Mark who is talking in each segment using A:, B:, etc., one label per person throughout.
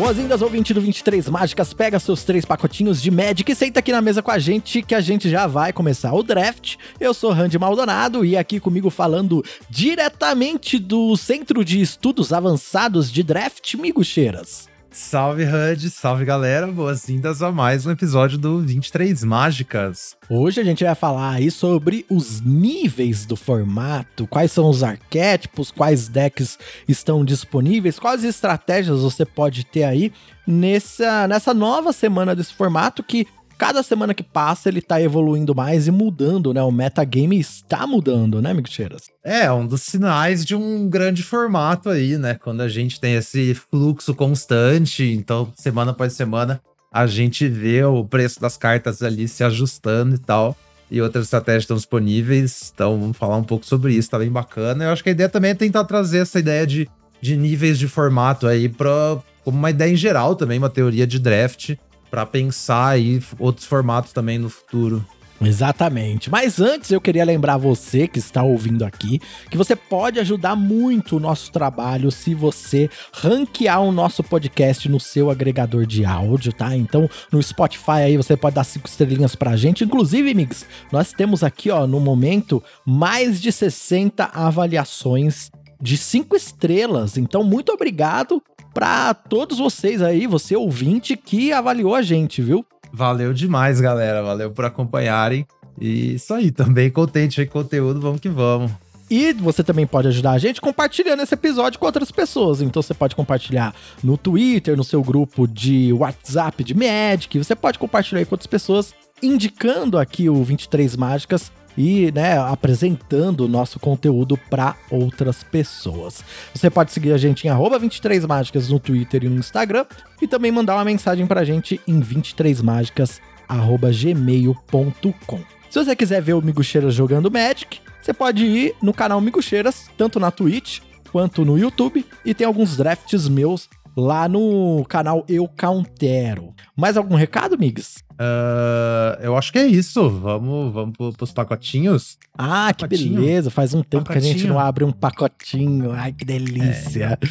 A: Boas-vindas, ouvinte do 23 Mágicas. Pega seus três pacotinhos de Magic e senta aqui na mesa com a gente que a gente já vai começar o draft. Eu sou Randy Maldonado e aqui comigo falando diretamente do Centro de Estudos Avançados de Draft, Migo Cheiras.
B: Salve, HUD, salve galera, boas-vindas a mais um episódio do 23 Mágicas.
A: Hoje a gente vai falar aí sobre os níveis do formato, quais são os arquétipos, quais decks estão disponíveis, quais estratégias você pode ter aí nessa, nessa nova semana desse formato que cada semana que passa ele tá evoluindo mais e mudando, né? O metagame está mudando, né, Cheiras?
B: É, um dos sinais de um grande formato aí, né? Quando a gente tem esse fluxo constante, então semana após semana a gente vê o preço das cartas ali se ajustando e tal. E outras estratégias estão disponíveis. Então vamos falar um pouco sobre isso, tá bem bacana. Eu acho que a ideia também é tentar trazer essa ideia de, de níveis de formato aí para como uma ideia em geral também, uma teoria de draft para pensar aí outros formatos também no futuro.
A: Exatamente. Mas antes eu queria lembrar você que está ouvindo aqui que você pode ajudar muito o nosso trabalho se você ranquear o nosso podcast no seu agregador de áudio, tá? Então no Spotify aí você pode dar cinco estrelinhas pra gente. Inclusive, Mix, nós temos aqui, ó, no momento, mais de 60 avaliações de cinco estrelas. Então, muito obrigado para todos vocês aí, você ouvinte que avaliou a gente, viu?
B: Valeu demais, galera. Valeu por acompanharem. E isso aí, também contente aí com o conteúdo, vamos que vamos.
A: E você também pode ajudar a gente compartilhando esse episódio com outras pessoas. Então você pode compartilhar no Twitter, no seu grupo de WhatsApp de Magic, você pode compartilhar com outras pessoas, indicando aqui o 23 Mágicas e né, apresentando o nosso conteúdo para outras pessoas. Você pode seguir a gente em 23 mágicas no Twitter e no Instagram e também mandar uma mensagem para a gente em 23mágicas@gmail.com. Se você quiser ver o Miguxeiras jogando Magic, você pode ir no canal Miguxeiras, tanto na Twitch quanto no YouTube, e tem alguns drafts meus lá no canal Eu Countero. Mais algum recado, Migs?
B: Uh, eu acho que é isso. Vamos, vamos pros pacotinhos.
A: Ah, que pacotinho. beleza. Faz um tempo pacotinho. que a gente não abre um pacotinho. Ai, que delícia. É.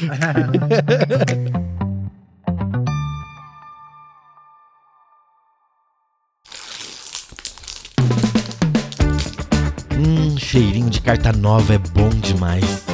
A: hum, cheirinho de carta nova é bom demais.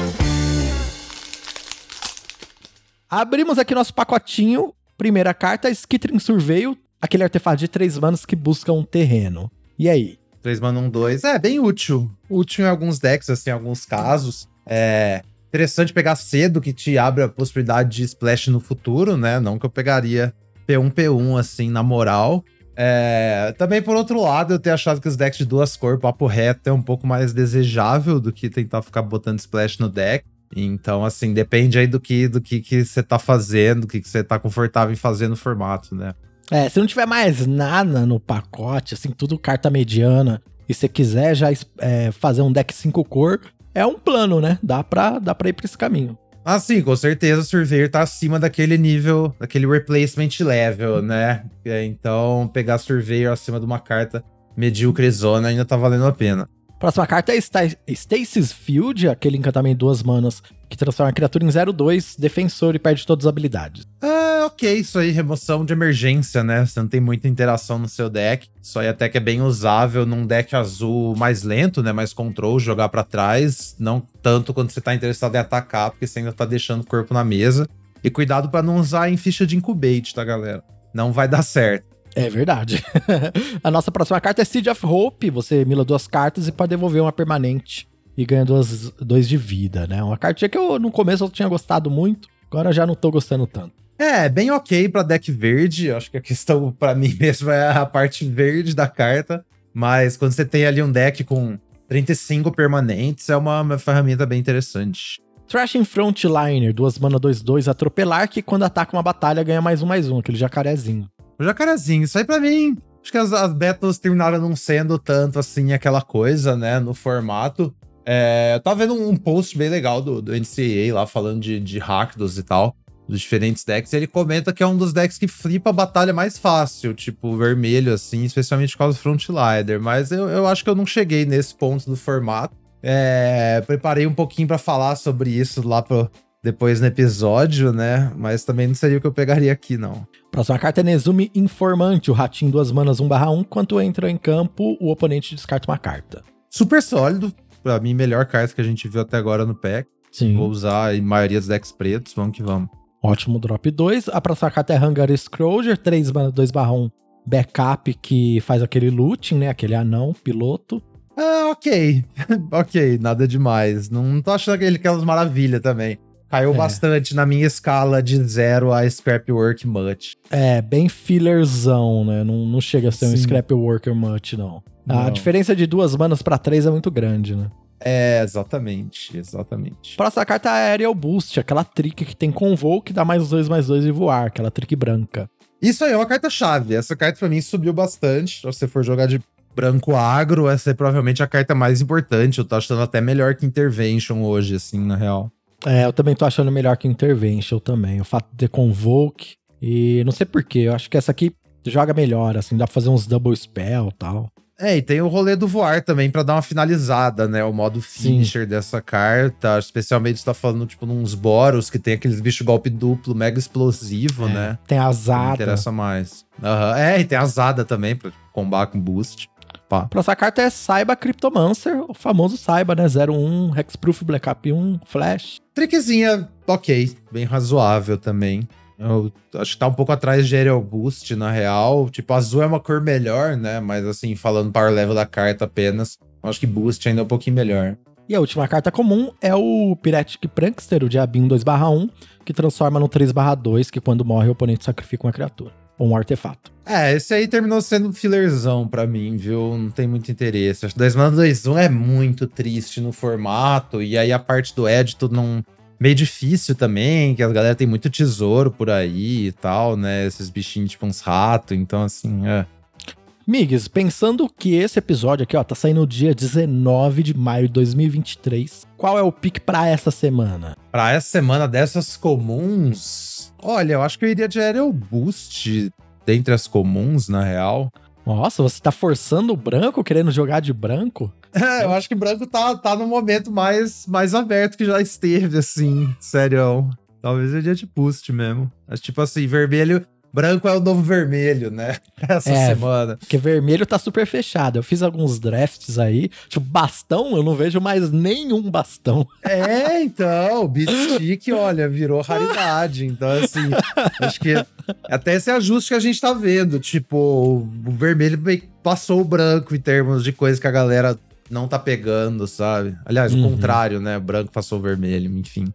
A: Abrimos aqui nosso pacotinho. Primeira carta, Skittering Surveio, aquele artefato de três manos que busca um terreno. E aí?
B: Três manos, um, dois. É, bem útil. Útil em alguns decks, assim, em alguns casos. É interessante pegar cedo, que te abre a possibilidade de splash no futuro, né? Não que eu pegaria P1, P1, assim, na moral. É, também, por outro lado, eu tenho achado que os decks de duas cores, papo reto, é um pouco mais desejável do que tentar ficar botando splash no deck. Então, assim, depende aí do que do que, que você tá fazendo, do que, que você tá confortável em fazer no formato, né?
A: É, se não tiver mais nada no pacote, assim, tudo carta mediana, e você quiser já é, fazer um deck 5 cor, é um plano, né? Dá pra, dá pra ir pra esse caminho.
B: Ah, sim, com certeza o Surveyor tá acima daquele nível, daquele replacement level, né? É, então, pegar Surveyor acima de uma carta medíocre zona ainda tá valendo a pena.
A: Próxima carta é Stasis Field, aquele encantamento duas manas que transforma a criatura em 0-2, defensor e perde todas as habilidades.
B: É, ok, isso aí, remoção de emergência, né? Você não tem muita interação no seu deck. Isso aí até que é bem usável num deck azul mais lento, né? Mais control, jogar para trás. Não tanto quando você tá interessado em atacar, porque você ainda tá deixando o corpo na mesa. E cuidado para não usar em ficha de incubate, tá, galera? Não vai dar certo.
A: É verdade. a nossa próxima carta é Seed of Hope. Você mila duas cartas e pode devolver uma permanente e ganha duas, dois de vida, né? Uma cartinha que eu no começo eu tinha gostado muito, agora já não tô gostando tanto.
B: É, bem ok pra deck verde. Acho que a questão para mim mesmo é a parte verde da carta. Mas quando você tem ali um deck com 35 permanentes, é uma, uma ferramenta bem interessante.
A: Thrashing Frontliner, duas mana 2-2, atropelar, que quando ataca uma batalha ganha mais um mais um, aquele jacarezinho.
B: O jacarezinho, isso aí pra mim. Acho que as, as battles terminaram não sendo tanto assim aquela coisa, né? No formato. É, eu tava vendo um post bem legal do, do NCAA lá falando de, de Rakdos e tal, dos diferentes decks. Ele comenta que é um dos decks que flipa a batalha mais fácil, tipo vermelho, assim, especialmente por causa do Frontliner. Mas eu, eu acho que eu não cheguei nesse ponto do formato. É, preparei um pouquinho para falar sobre isso lá pro, depois no episódio, né? Mas também não seria o que eu pegaria aqui, não.
A: Próxima carta é Nezumi Informante, o ratinho duas manas 1/1. Quando entra em campo, o oponente descarta uma carta.
B: Super sólido. Pra mim, melhor carta que a gente viu até agora no pack.
A: Sim.
B: Vou usar em maioria dos decks pretos. Vamos que vamos.
A: Ótimo drop 2. A próxima carta é Hangar Scrolger, 3 mana 2/1. Backup que faz aquele looting, né? Aquele anão, piloto.
B: Ah, ok. ok, nada demais. Não tô achando aquele aquelas maravilha também. Caiu
A: É.
B: bastante na minha escala de zero a Scrapwork Much.
A: É, bem fillerzão, né? Não, não chega a ser um
B: Sim.
A: scrap worker much, não. A
B: Não.
A: diferença de duas manas pra três é muito grande, né?
B: É, exatamente, exatamente.
A: Próxima carta é a Aerial Boost, aquela trick que tem convoke, dá mais dois, mais dois e voar, aquela trick branca.
B: Isso aí é uma carta-chave. Essa carta pra mim subiu bastante. Se você for jogar de branco agro, essa é provavelmente a carta mais importante. Eu tô achando até melhor que Intervention hoje, assim, na real.
A: É, eu também tô achando melhor que Intervention também. O fato de ter convoke. E não sei porquê, eu acho que essa aqui joga melhor, assim, dá pra fazer uns double spell e tal.
B: É, e tem o rolê do voar também pra dar uma finalizada, né? O modo finisher dessa carta. Especialmente você tá falando, tipo, nos Boros, que tem aqueles bichos golpe duplo, mega explosivo,
A: É.
B: né?
A: Tem a Zada.
B: interessa mais. Aham. É, e tem a Zada também, pra combar com boost. Pá.
A: Próxima carta é Saiba Cryptomancer, o famoso Saiba, né? 01, Hexproof, Black Up 1, Flash.
B: Trickzinha, ok, bem razoável também. Eu acho que tá um pouco atrás de Aerial Boost, na real. Tipo, azul é uma cor melhor, né? Mas assim, falando power level da carta apenas, eu acho que Boost ainda é um pouquinho melhor.
A: E a última carta comum é o Pyretic Prankster, o Diabinho 2/1, que transforma no 3/2, que quando morre o oponente sacrifica uma criatura. Ou um artefato.
B: É, esse aí terminou sendo um fillerzão pra mim, viu? Não tem muito interesse. Acho que 2 mana 2 1 é muito triste no formato. E aí a parte do Edito não. Meio difícil também, que a galera tem muito tesouro por aí e tal, né? Esses bichinhos tipo uns ratos. Então, assim, é.
A: Migs, pensando que esse episódio aqui, ó, tá saindo no dia 19 de maio de 2023, qual é o pique pra essa semana?
B: Pra essa semana dessas comuns. Olha, eu acho que eu iria de Aerial Boost dentre as comuns, na real.
A: Nossa, você tá forçando o branco, querendo jogar de branco?
B: É, eu acho que branco tá, tá no momento mais, mais aberto que já esteve, assim, sério. Talvez eu iria de boost mesmo. Mas, tipo assim, vermelho. Branco é o novo vermelho, né? Essa
A: É.
B: semana.
A: Porque vermelho tá super fechado. Eu fiz alguns drafts aí. Tipo, bastão, eu não vejo mais nenhum bastão.
B: É, então, o Beat Stick, olha, virou raridade. Então, assim, acho que até esse ajuste que a gente tá vendo. Tipo, o vermelho passou o branco em termos de coisa que a galera não tá pegando, sabe? Aliás, o
A: Uhum.
B: contrário, né? O branco passou o vermelho, enfim.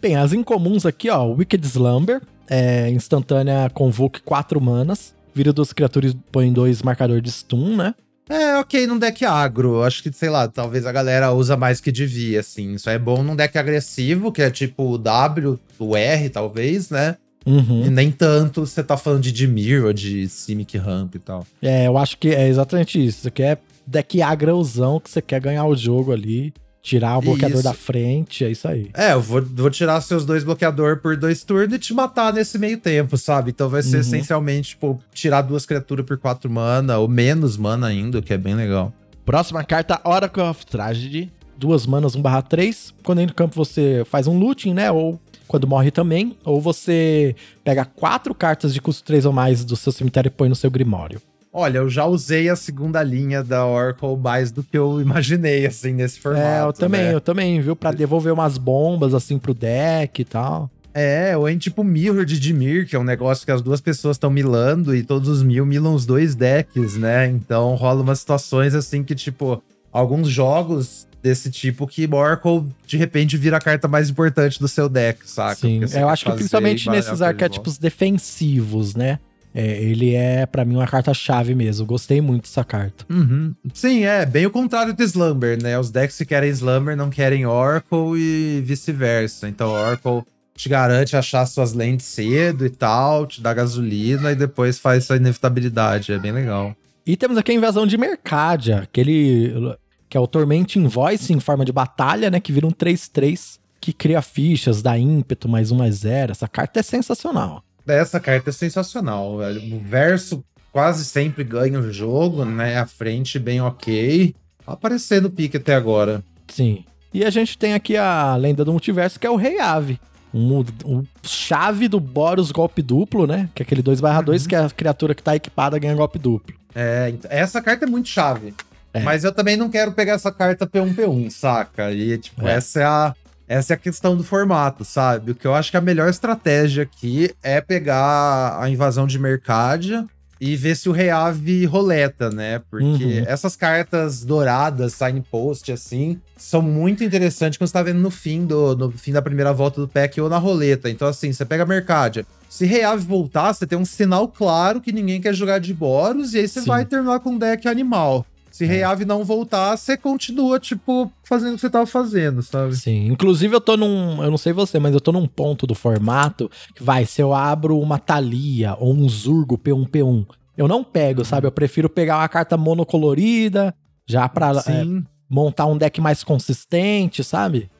A: Bem, as incomuns aqui, ó. Wicked Slumber, é instantânea convoke 4 manas. Vira duas criaturas, põe dois marcador de stun, né?
B: É, ok, num deck agro. Acho que, sei lá, talvez a galera usa mais que devia, assim. Isso é bom num deck agressivo, que é tipo o W, o R, talvez, né?
A: Uhum.
B: E nem tanto você tá falando de Dimir ou de Simic Ramp e tal.
A: É, eu acho que é exatamente isso. Você quer deck agrãozão que você quer ganhar o jogo ali, tirar o bloqueador
B: Isso.
A: da frente, é isso aí.
B: É, eu vou, vou tirar seus dois bloqueador por dois turnos e te matar nesse meio tempo, sabe? Então vai ser
A: Uhum.
B: essencialmente, tipo, tirar duas criaturas por quatro mana, ou menos mana ainda, o que é bem legal.
A: Próxima carta, Oracle of Tragedy. Duas manas 1/3. Quando entra no campo, você faz um looting, né? Ou quando morre também. Ou você pega quatro cartas de custo 3 ou mais do seu cemitério e põe no seu Grimório.
B: Olha, eu já usei a segunda linha da Oracle mais do que eu imaginei, assim, nesse formato.
A: é, eu também,
B: né?
A: eu também, viu? Pra devolver umas bombas assim pro deck e tal.
B: É, ou em tipo Mirror de Dimir, que é um negócio que as duas pessoas estão milando e todos os mil milam os dois decks, né? Então rola umas situações assim que, tipo, alguns jogos desse tipo que Oracle de repente vira a carta mais importante do seu deck, saca?
A: Sim, eu acho que principalmente nesses
B: atrás de
A: arquétipos defensivos, né? É, ele é, pra mim, uma carta-chave mesmo. Gostei muito dessa carta.
B: Uhum. Sim, é bem o contrário do Slumber, né? Os decks que querem Slumber não querem Oracle e vice-versa. Então, Oracle te garante achar suas lentes cedo e tal, te dá gasolina e depois faz essa inevitabilidade. É bem legal.
A: E temos aqui a invasão de Mercadia, aquele que é o Torment Invoice em forma de batalha, né? Que vira um 3-3, que cria fichas, dá ímpeto, mais um, mais zero. Essa carta é sensacional.
B: Essa carta é sensacional, velho. O verso quase sempre ganha o jogo, né? A frente bem ok. Aparecendo pique até agora.
A: Sim. E a gente tem aqui a lenda do multiverso, que é o Rei Ave. um, um chave do Boros golpe duplo, né? Que é aquele 2/2 uhum. que é a criatura que tá equipada ganha golpe duplo.
B: É, essa carta é muito chave. É. Mas eu também não quero pegar essa carta P1P1, saca? E, tipo, é. essa é a. Essa é a questão do formato, sabe? O que eu acho que a melhor estratégia aqui é pegar a invasão de Mercadia e ver se o Reave roleta, né? Porque uhum. essas cartas douradas, signpost, assim, são muito interessantes quando você tá vendo no fim do no fim da primeira volta do pack ou na roleta. Então, assim, você pega a Mercadia. Se Reave voltar, você tem um sinal claro que ninguém quer jogar de Boros, e aí você Sim. vai terminar com um deck animal. Se é. Reave não voltar, você continua, tipo, fazendo o que você tava fazendo, sabe?
A: Sim. Inclusive, eu tô num. Eu não sei você, mas eu tô num ponto do formato que vai, se eu abro uma Thalia ou um Zurgo P1P1, eu não pego, sabe? Eu prefiro pegar uma carta monocolorida, já pra é, montar um deck mais consistente, sabe?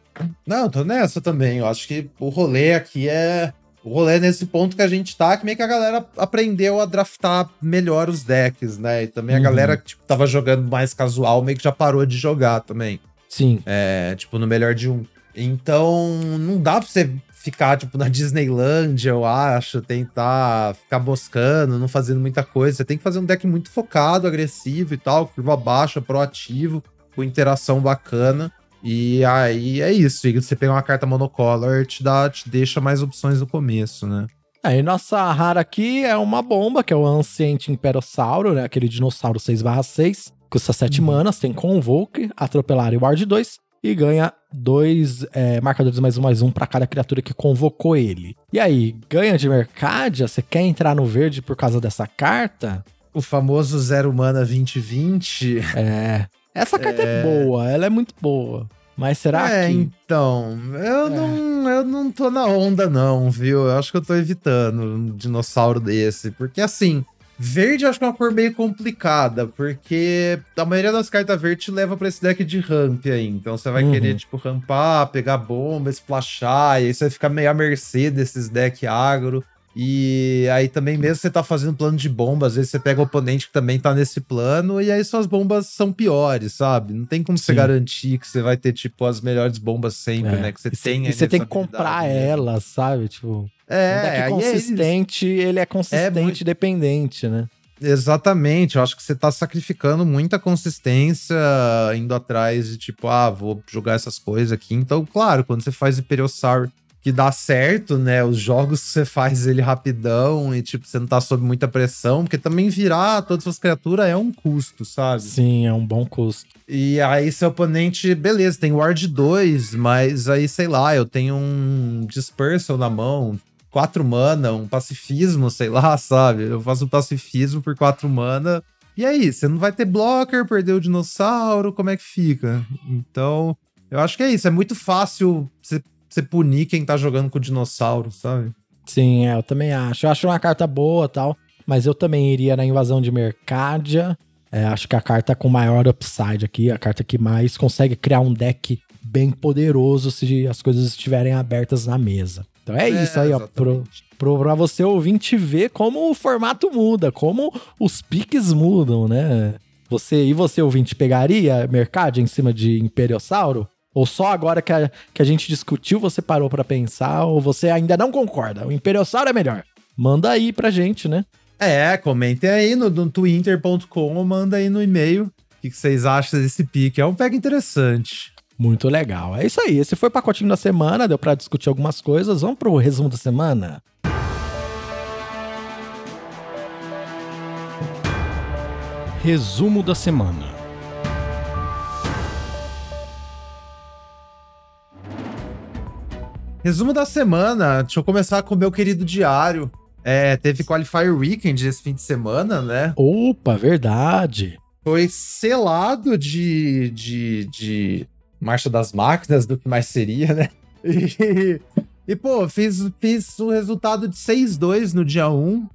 B: Não, tô nessa também. Eu acho que o rolê aqui é o rolê nesse ponto que a gente tá, que meio que a galera aprendeu a draftar melhor os decks, né? E também a uhum. galera que tipo, tava jogando mais casual meio que já parou de jogar também.
A: Sim.
B: É, tipo, no melhor de um. Então, não dá pra você ficar, tipo, na Disneyland, eu acho, tentar ficar buscando, não fazendo muita coisa. Você tem que fazer um deck muito focado, agressivo e tal, curva baixa, proativo, com interação bacana. E aí é isso. E você pega uma carta monocolor, te, dá, te deixa mais opções no começo, né?
A: Aí é, nossa rara aqui é uma bomba, que é o Ancient Imperossauro, né? Aquele dinossauro 6/6. Custa 7 uhum. manas, tem Convoke, Atropelar e Ward 2. E ganha dois é, marcadores mais um mais um para cada criatura que convocou ele. E aí, ganha de Mercadia? Você quer entrar no verde por causa dessa carta?
B: O famoso Zero Mana 2020.
A: É. Essa carta é... é boa, ela é muito boa. Mas será
B: é,
A: que.
B: então. Eu, é. não, eu não tô na onda, não, viu? Eu acho que eu tô evitando um dinossauro desse. Porque assim. Verde eu acho que é uma cor meio complicada, porque a maioria das cartas verdes leva pra esse deck de ramp aí. Então você vai uhum. querer, tipo, rampar, pegar bomba, splashar, e aí você vai ficar meio à mercê desses decks agro. E aí também, mesmo você tá fazendo plano de bomba, às vezes você pega o oponente que também tá nesse plano, e aí suas bombas são piores, sabe? Não tem como Sim. você garantir que você vai ter, tipo, as melhores bombas sempre, é. né? Que você
A: e
B: tem.
A: E você tem que comprar né? elas, sabe? Tipo.
B: É,
A: um deck é consistente, é ele é consistente, é muito... dependente, né?
B: Exatamente, eu acho que você tá sacrificando muita consistência indo atrás de tipo, ah, vou jogar essas coisas aqui. Então, claro, quando você faz Imperiosaur que dá certo, né? Os jogos que você faz ele rapidão e, tipo, você não tá sob muita pressão, porque também virar todas as criaturas é um custo, sabe?
A: Sim, é um bom custo.
B: E aí, seu oponente, beleza, tem Ward 2, mas aí, sei lá, eu tenho um Dispersal na mão, quatro mana, um pacifismo, sei lá, sabe? Eu faço um pacifismo por quatro mana. E aí, você não vai ter blocker, perdeu o dinossauro, como é que fica? Então, eu acho que é isso. É muito fácil você você punir quem tá jogando com o dinossauro, sabe?
A: Sim, é, eu também acho. Eu acho uma carta boa tal, mas eu também iria na invasão de Mercadia. É, acho que a carta com maior upside aqui, a carta que mais consegue criar um deck bem poderoso se as coisas estiverem abertas na mesa. Então é, é isso aí, exatamente. ó. Pro, pro, pra você ouvinte ver como o formato muda, como os piques mudam, né? Você e você ouvinte pegaria Mercadia em cima de Imperiossauro? Ou só agora que a, que a gente discutiu você parou para pensar, ou você ainda não concorda? O Imperiossauro é melhor. Manda aí pra gente, né?
B: É, comentem aí no, no twitter.com ou manda aí no e-mail o que, que vocês acham desse pique. É um pega interessante.
A: Muito legal. É isso aí. Esse foi o pacotinho da semana. Deu para discutir algumas coisas. Vamos pro resumo da semana? Resumo da semana.
B: Resumo da semana. Deixa eu começar com o meu querido diário. É, teve Qualifier Weekend esse fim de semana, né?
A: Opa, verdade.
B: Foi selado de, de, de Marcha das Máquinas, do que mais seria, né? E, e pô, fiz, fiz um resultado de 6-2 no dia 1.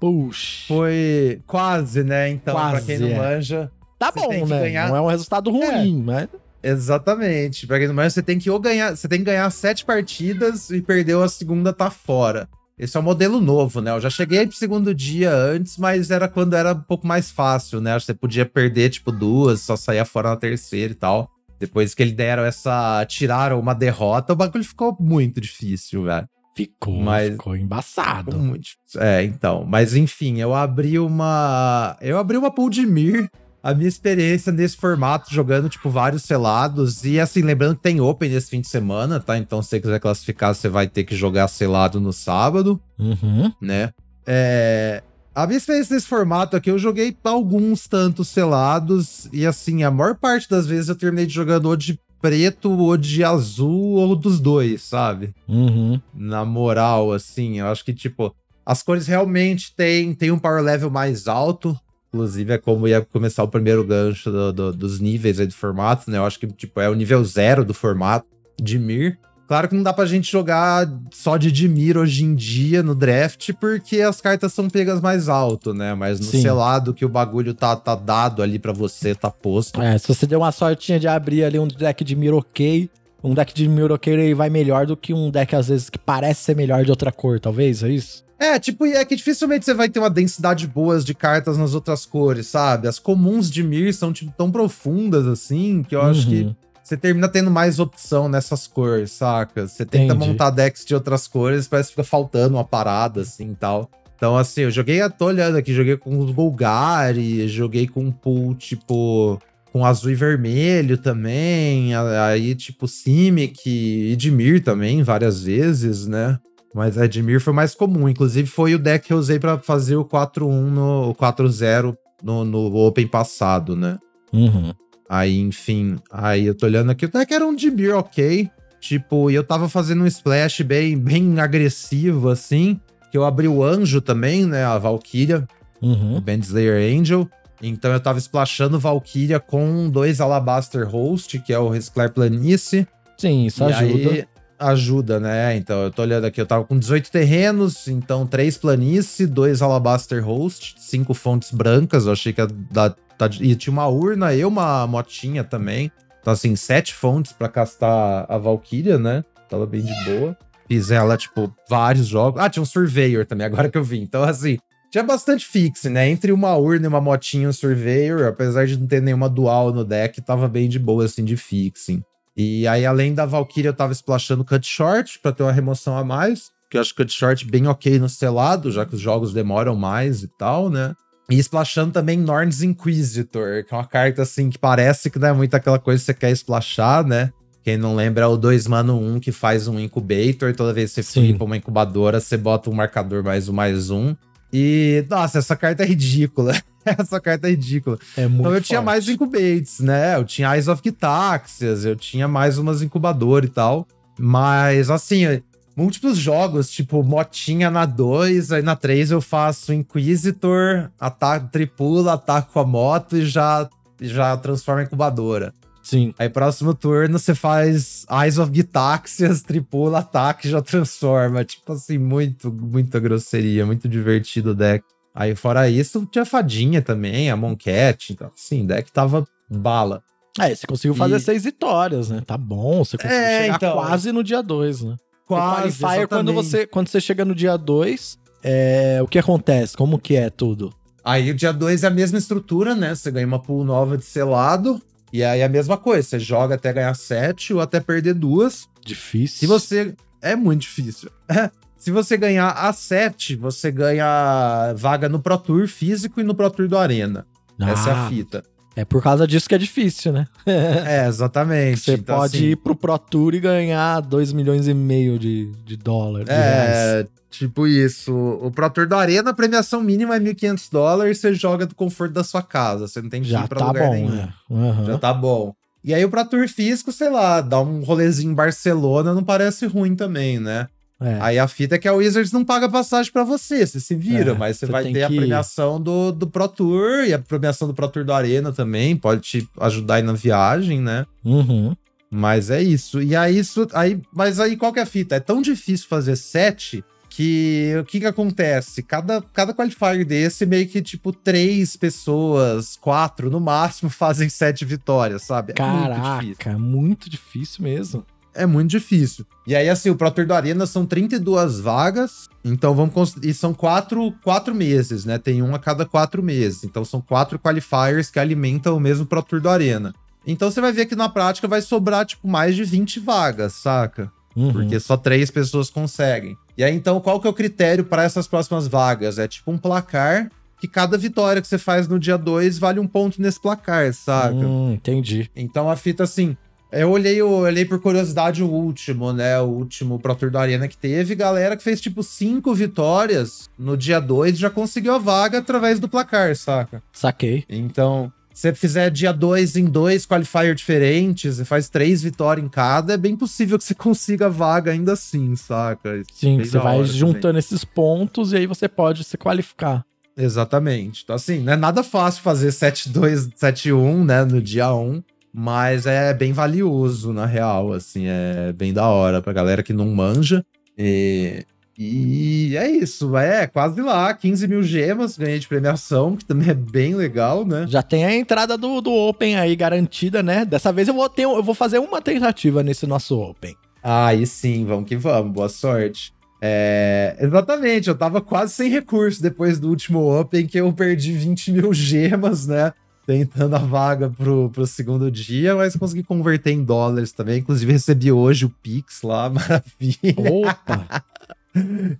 A: Puxa.
B: Foi quase, né? Então,
A: quase,
B: pra quem não é. manja.
A: Tá bom, né? Ganhar... Não é um resultado ruim, é. mas.
B: Exatamente. Pra quem não mais, você tem que ou ganhar, você tem que ganhar sete partidas e perdeu a segunda tá fora. Esse é um modelo novo, né? Eu já cheguei pro segundo dia antes, mas era quando era um pouco mais fácil, né? Você podia perder, tipo, duas, só sair fora na terceira e tal. Depois que eles deram essa. tiraram uma derrota, o bagulho ficou muito difícil, velho.
A: Ficou, mas ficou embaçado. Ficou
B: muito, é, então. Mas enfim, eu abri uma. Eu abri uma pool de Mir. A minha experiência nesse formato, jogando, tipo, vários selados. E assim, lembrando que tem Open esse fim de semana, tá? Então, se você quiser classificar, você vai ter que jogar selado no sábado.
A: Uhum.
B: Né? É, a minha experiência nesse formato aqui, eu joguei alguns tantos selados, e assim, a maior parte das vezes eu terminei de jogando ou de preto, ou de azul, ou dos dois, sabe?
A: Uhum.
B: Na moral, assim, eu acho que, tipo, as cores realmente têm, têm um power level mais alto. Inclusive, é como ia começar o primeiro gancho do, do, dos níveis aí do formato, né? Eu acho que, tipo, é o nível zero do formato de Mir. Claro que não dá pra gente jogar só de Dimir hoje em dia no draft, porque as cartas são pegas mais alto, né? Mas no Sim. selado que o bagulho tá, tá dado ali para você, tá posto.
A: É, se você deu uma sortinha de abrir ali um deck de Mir ok, um deck de ok vai melhor do que um deck, às vezes, que parece ser melhor de outra cor, talvez, é isso?
B: É, tipo, é que dificilmente você vai ter uma densidade boa de cartas nas outras cores, sabe? As comuns de Mir são, tipo, tão profundas assim, que eu uhum. acho que uhum você termina tendo mais opção nessas cores, saca? Você tenta Entendi. montar decks de outras cores, parece que fica faltando uma parada, assim, tal. Então, assim, eu joguei, tô olhando aqui, joguei com os Golgari, joguei com um pool, tipo, com azul e vermelho também, aí, tipo, Simic e Edmir também, várias vezes, né? Mas Edmir foi mais comum, inclusive foi o deck que eu usei para fazer o 4-1 no 4-0 no, no Open passado, né?
A: Uhum.
B: Aí, enfim, aí eu tô olhando aqui, até que era um beer ok. Tipo, e eu tava fazendo um splash bem, bem agressivo, assim. Que eu abri o anjo também, né? A Valkyria,
A: uhum.
B: o Bandslayer Angel. Então eu tava splashando Valkyria com dois Alabaster Host, que é o Resclar Planície.
A: Sim, isso e ajuda. Aí,
B: ajuda, né? Então eu tô olhando aqui, eu tava com 18 terrenos, então três planície, dois Alabaster Host, cinco fontes brancas. Eu achei que ia dar Tá, e tinha uma urna e uma motinha também. Então, assim, sete fontes para castar a Valkyria, né? Tava bem de boa. Fiz ela, tipo, vários jogos. Ah, tinha um Surveyor também, agora que eu vi. Então, assim, tinha bastante fixe, né? Entre uma urna e uma motinha um Surveyor, apesar de não ter nenhuma dual no deck, tava bem de boa, assim, de fixing. E aí, além da Valkyria, eu tava splashando Cut Short pra ter uma remoção a mais. Que eu acho Cut Short bem ok no selado, já que os jogos demoram mais e tal, né? E splashando também Norns Inquisitor, que é uma carta assim que parece que não é muito aquela coisa que você quer splashar, né? Quem não lembra é o 2 mano 1 que faz um incubator. Toda vez que você flipa uma incubadora, você bota um marcador mais um mais um. E, nossa, essa carta é ridícula. essa carta é ridícula.
A: É muito
B: então eu
A: forte.
B: tinha mais incubates, né? Eu tinha Eyes of Gitaxias, eu tinha mais umas incubadoras e tal. Mas, assim, múltiplos jogos, tipo motinha na 2, aí na 3 eu faço Inquisitor, ataco, tripula, ataco com a moto e já, já transforma em incubadora.
A: Sim.
B: Aí próximo turno você faz Eyes of Gitaxias, tripula, ataque já transforma. Tipo assim, muito, muita grosseria, muito divertido o deck. Aí fora isso, tinha fadinha também, a Moncat, então assim, o deck tava bala.
A: É, você conseguiu fazer e... seis vitórias, né? Tá bom, você conseguiu é, chegar então... quase no dia 2, né?
B: Quase,
A: o qualifier, quando você, quando você chega no dia 2, é, o que acontece? Como que é tudo?
B: Aí o dia 2 é a mesma estrutura, né? Você ganha uma pool nova de selado. E aí é a mesma coisa, você joga até ganhar 7 ou até perder duas.
A: Difícil.
B: Se você. É muito difícil. Se você ganhar a 7, você ganha vaga no Pro Tour físico e no Pro Tour do Arena. Ah. Essa é a fita.
A: É por causa disso que é difícil, né?
B: é, exatamente.
A: Você então, pode assim, ir pro Pro Tour e ganhar 2 milhões e meio de, de dólares.
B: É, reais. tipo isso. O Pro Tour da Arena, a premiação mínima é 1.500 dólares, você joga do conforto da sua casa. Você não tem que
A: Já
B: ir pra
A: tá
B: lugar
A: bom,
B: nenhum.
A: É. Uhum.
B: Já tá bom. E aí o Pro Tour físico, sei lá, dá um rolezinho em Barcelona, não parece ruim também, né? É. Aí a fita é que a Wizards não paga passagem para você, você se vira, é, mas você, vai ter a premiação do, do Pro Tour e a premiação do Pro Tour do Arena também, pode te ajudar aí na viagem, né?
A: Uhum.
B: Mas é isso. E aí, isso, aí, mas aí qual que é a fita? É tão difícil fazer sete que o que que acontece? Cada, cada qualifier desse, meio que, tipo, três pessoas, quatro no máximo, fazem sete vitórias, sabe?
A: É Caraca, muito difícil. muito difícil mesmo
B: é muito difícil. E aí, assim, o Pro Tour do Arena são 32 vagas, então vamos e são quatro, quatro meses, né? Tem um a cada quatro meses. Então são quatro qualifiers que alimentam o mesmo Pro Tour do Arena. Então você vai ver que na prática vai sobrar, tipo, mais de 20 vagas, saca?
A: Uhum.
B: Porque só três pessoas conseguem. E aí, então, qual que é o critério para essas próximas vagas? É tipo um placar que cada vitória que você faz no dia 2 vale um ponto nesse placar, saca?
A: Hum, entendi.
B: Então a fita, assim, eu olhei, eu olhei por curiosidade o último, né? O último Pro Tour da Arena que teve, galera que fez tipo cinco vitórias no dia 2 já conseguiu a vaga através do placar, saca?
A: Saquei.
B: Então, se você fizer dia 2 em dois qualifier diferentes e faz três vitórias em cada, é bem possível que você consiga a vaga ainda assim, saca?
A: Sim,
B: Bem
A: você vai juntando
B: também.
A: esses pontos e aí você pode se qualificar.
B: Exatamente. Então, assim, não é nada fácil fazer 7-2, 7-1, né, no dia 1, mas é bem valioso, na real, assim, é bem da hora pra galera que não manja. E, e é isso, é quase lá, 15 mil gemas, ganhei de premiação, que também é bem legal, né?
A: Já tem a entrada do, do Open aí garantida, né? Dessa vez eu vou, ter, eu vou fazer uma tentativa nesse nosso Open.
B: Aí sim, vamos que vamos, boa sorte. É, exatamente, eu tava quase sem recurso depois do último Open, que eu perdi 20 mil gemas, né? Tentando a vaga pro, pro segundo dia, mas consegui converter em dólares também. Inclusive, recebi hoje o Pix lá, maravilha.
A: Opa,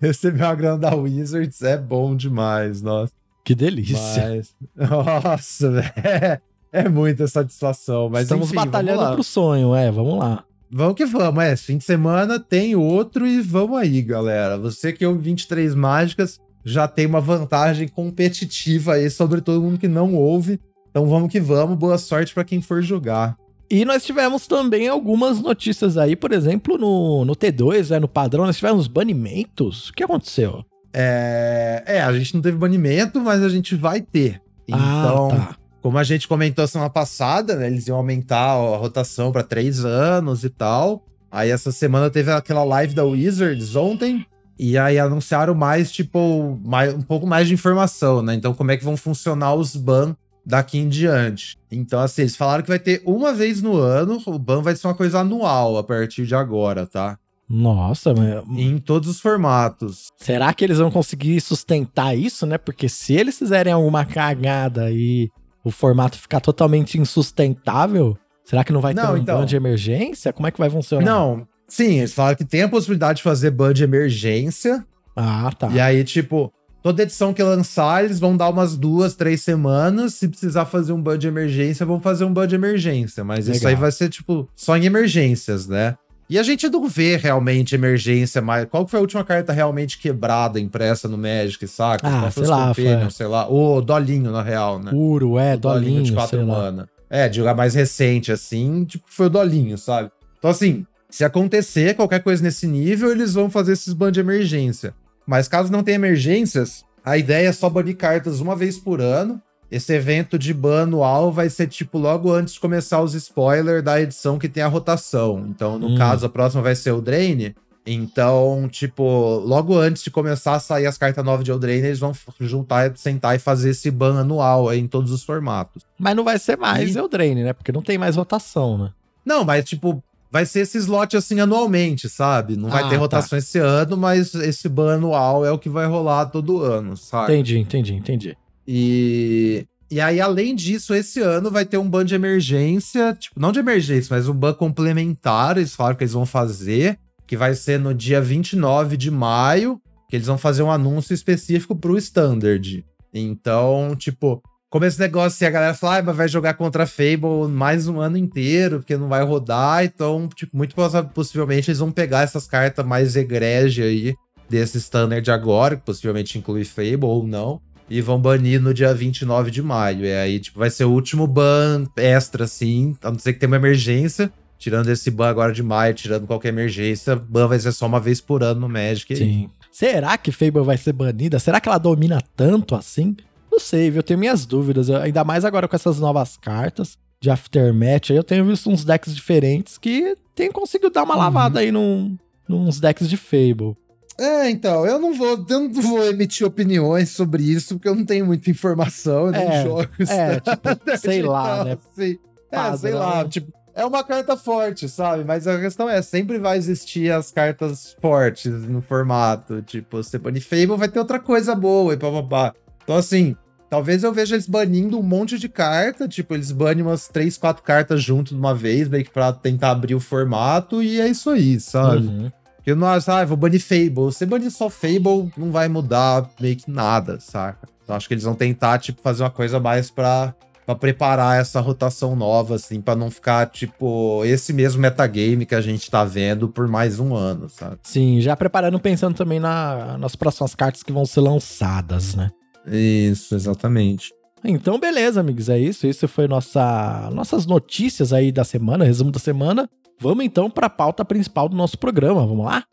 B: Recebi uma grana da Wizards, é bom demais, nossa.
A: que delícia.
B: Mas, nossa, velho. É, é muita satisfação. Mas
A: Estamos
B: enfim,
A: batalhando pro sonho, é, vamos lá.
B: Vamos que vamos, é. Fim de semana tem outro e vamos aí, galera. Você que ouve 23 mágicas já tem uma vantagem competitiva aí sobre todo mundo que não ouve. Então vamos que vamos. Boa sorte pra quem for jogar.
A: E nós tivemos também algumas notícias aí, por exemplo, no, no T2, né, no padrão, nós tivemos banimentos. O que aconteceu?
B: É, é, a gente não teve banimento, mas a gente vai ter. Então,
A: ah, tá.
B: como a gente comentou semana passada, né, eles iam aumentar a rotação pra três anos e tal. Aí essa semana teve aquela live da Wizards ontem. E aí anunciaram mais, tipo, mais, um pouco mais de informação, né? Então, como é que vão funcionar os ban daqui em diante. Então, assim, eles falaram que vai ter uma vez no ano, o ban vai ser uma coisa anual a partir de agora, tá?
A: Nossa, mas...
B: Em todos os formatos.
A: será que eles vão conseguir sustentar isso, né? Porque se eles fizerem alguma cagada e o formato ficar totalmente insustentável, será que não vai ter
B: Não,
A: um
B: então.
A: ban de emergência? Como é que vai funcionar?
B: Não, sim, eles falaram que tem a possibilidade de fazer ban de emergência.
A: Ah, tá.
B: E aí, tipo, toda edição que lançar, eles vão dar umas duas, três semanas. Se precisar fazer um ban de emergência, vão fazer um ban de emergência. Mas isso
A: Legal.
B: aí vai ser, tipo, só em emergências, né? E a gente não vê realmente emergência mais. Qual foi a última carta realmente quebrada, impressa no Magic, saca?
A: Ah,
B: Qual
A: sei lá, foi-
B: sei lá. O Dolinho, na real, né?
A: Puro, é,
B: O Dolinho de
A: dolinho,
B: 4
A: sei lá.
B: mana. É, de jogar mais recente, assim, tipo, foi o Dolinho, sabe? Então, assim, se acontecer qualquer coisa nesse nível, eles vão fazer esses bans de emergência. Mas caso não tenha emergências, a ideia é só banir cartas uma vez por ano. Esse evento de ban anual vai ser, tipo, logo antes de começar os spoilers da edição que tem a rotação. Então, no
A: Hum.
B: caso, a próxima vai ser o Drain. Então, tipo, logo antes de começar a sair as cartas novas de Eldraine, eles vão juntar, sentar e fazer esse ban anual aí em todos os formatos.
A: Mas não vai ser mais
B: E-
A: Eldraine, né? Porque não tem mais rotação, né?
B: Não, mas tipo, vai ser esse slot assim anualmente, sabe? Não vai
A: Ah,
B: ter
A: tá.
B: rotação esse ano, mas esse ban anual é o que vai rolar todo ano, sabe?
A: Entendi, entendi, entendi.
B: E e aí além disso, esse ano vai ter um ban de emergência, tipo, não de emergência, mas um ban complementar, eles falaram que eles vão fazer, que vai ser no dia 29 de maio, que eles vão fazer um anúncio específico pro standard. Então, tipo, como esse negócio assim, a galera fala, ah, mas vai jogar contra a Fable mais um ano inteiro, porque não vai rodar. Então, tipo, muito possi- possivelmente eles vão pegar essas cartas mais egrege aí desse standard agora, que possivelmente inclui Fable ou não, e vão banir no dia 29 de maio. E aí, tipo, vai ser o último ban extra, assim, a não ser que tenha uma emergência. Tirando esse ban agora de maio, tirando qualquer emergência, ban vai ser só uma vez por ano no Magic.
A: Sim. Será que Fable vai ser banida? Será que ela domina tanto assim? Não sei, viu? Eu tenho minhas dúvidas. Eu- ainda mais agora com essas novas cartas de Aftermath. Eu tenho visto uns decks diferentes que tem conseguido dar uma
B: Uhum.
A: lavada aí num, nos decks de Fable.
B: É, então, eu não vou, eu não vou emitir opiniões sobre isso, porque eu não tenho muita informação, eu nem
A: É,
B: jogo isso.
A: é, tipo, sei lá, né?
B: Assim, é,
A: Padrão.
B: sei lá, tipo, é uma carta forte, sabe? Mas a questão é, sempre vai existir as cartas fortes no formato. Tipo, você Fable vai ter outra coisa boa e papapá. Então, assim, Talvez eu veja eles banindo um monte de carta, tipo, eles banem umas 3, 4 cartas junto de uma vez, meio que pra tentar abrir o formato, e é isso aí, sabe? Uhum. Eu não acho, ah, vou banir Fable. Você banir só Fable, não vai mudar meio que nada, saca? Então acho que eles vão tentar, tipo, fazer uma coisa mais pra, pra preparar essa rotação nova, assim, pra não ficar, tipo, esse mesmo metagame que a gente tá vendo por mais um ano, sabe?
A: Sim, já preparando, pensando também na, nas próximas cartas que vão ser lançadas, né?
B: Isso, exatamente.
A: Então, beleza, amigos, é isso. Isso foi nossa, nossas notícias aí da semana, resumo da semana. Vamos então para a pauta principal do nosso programa. Vamos lá?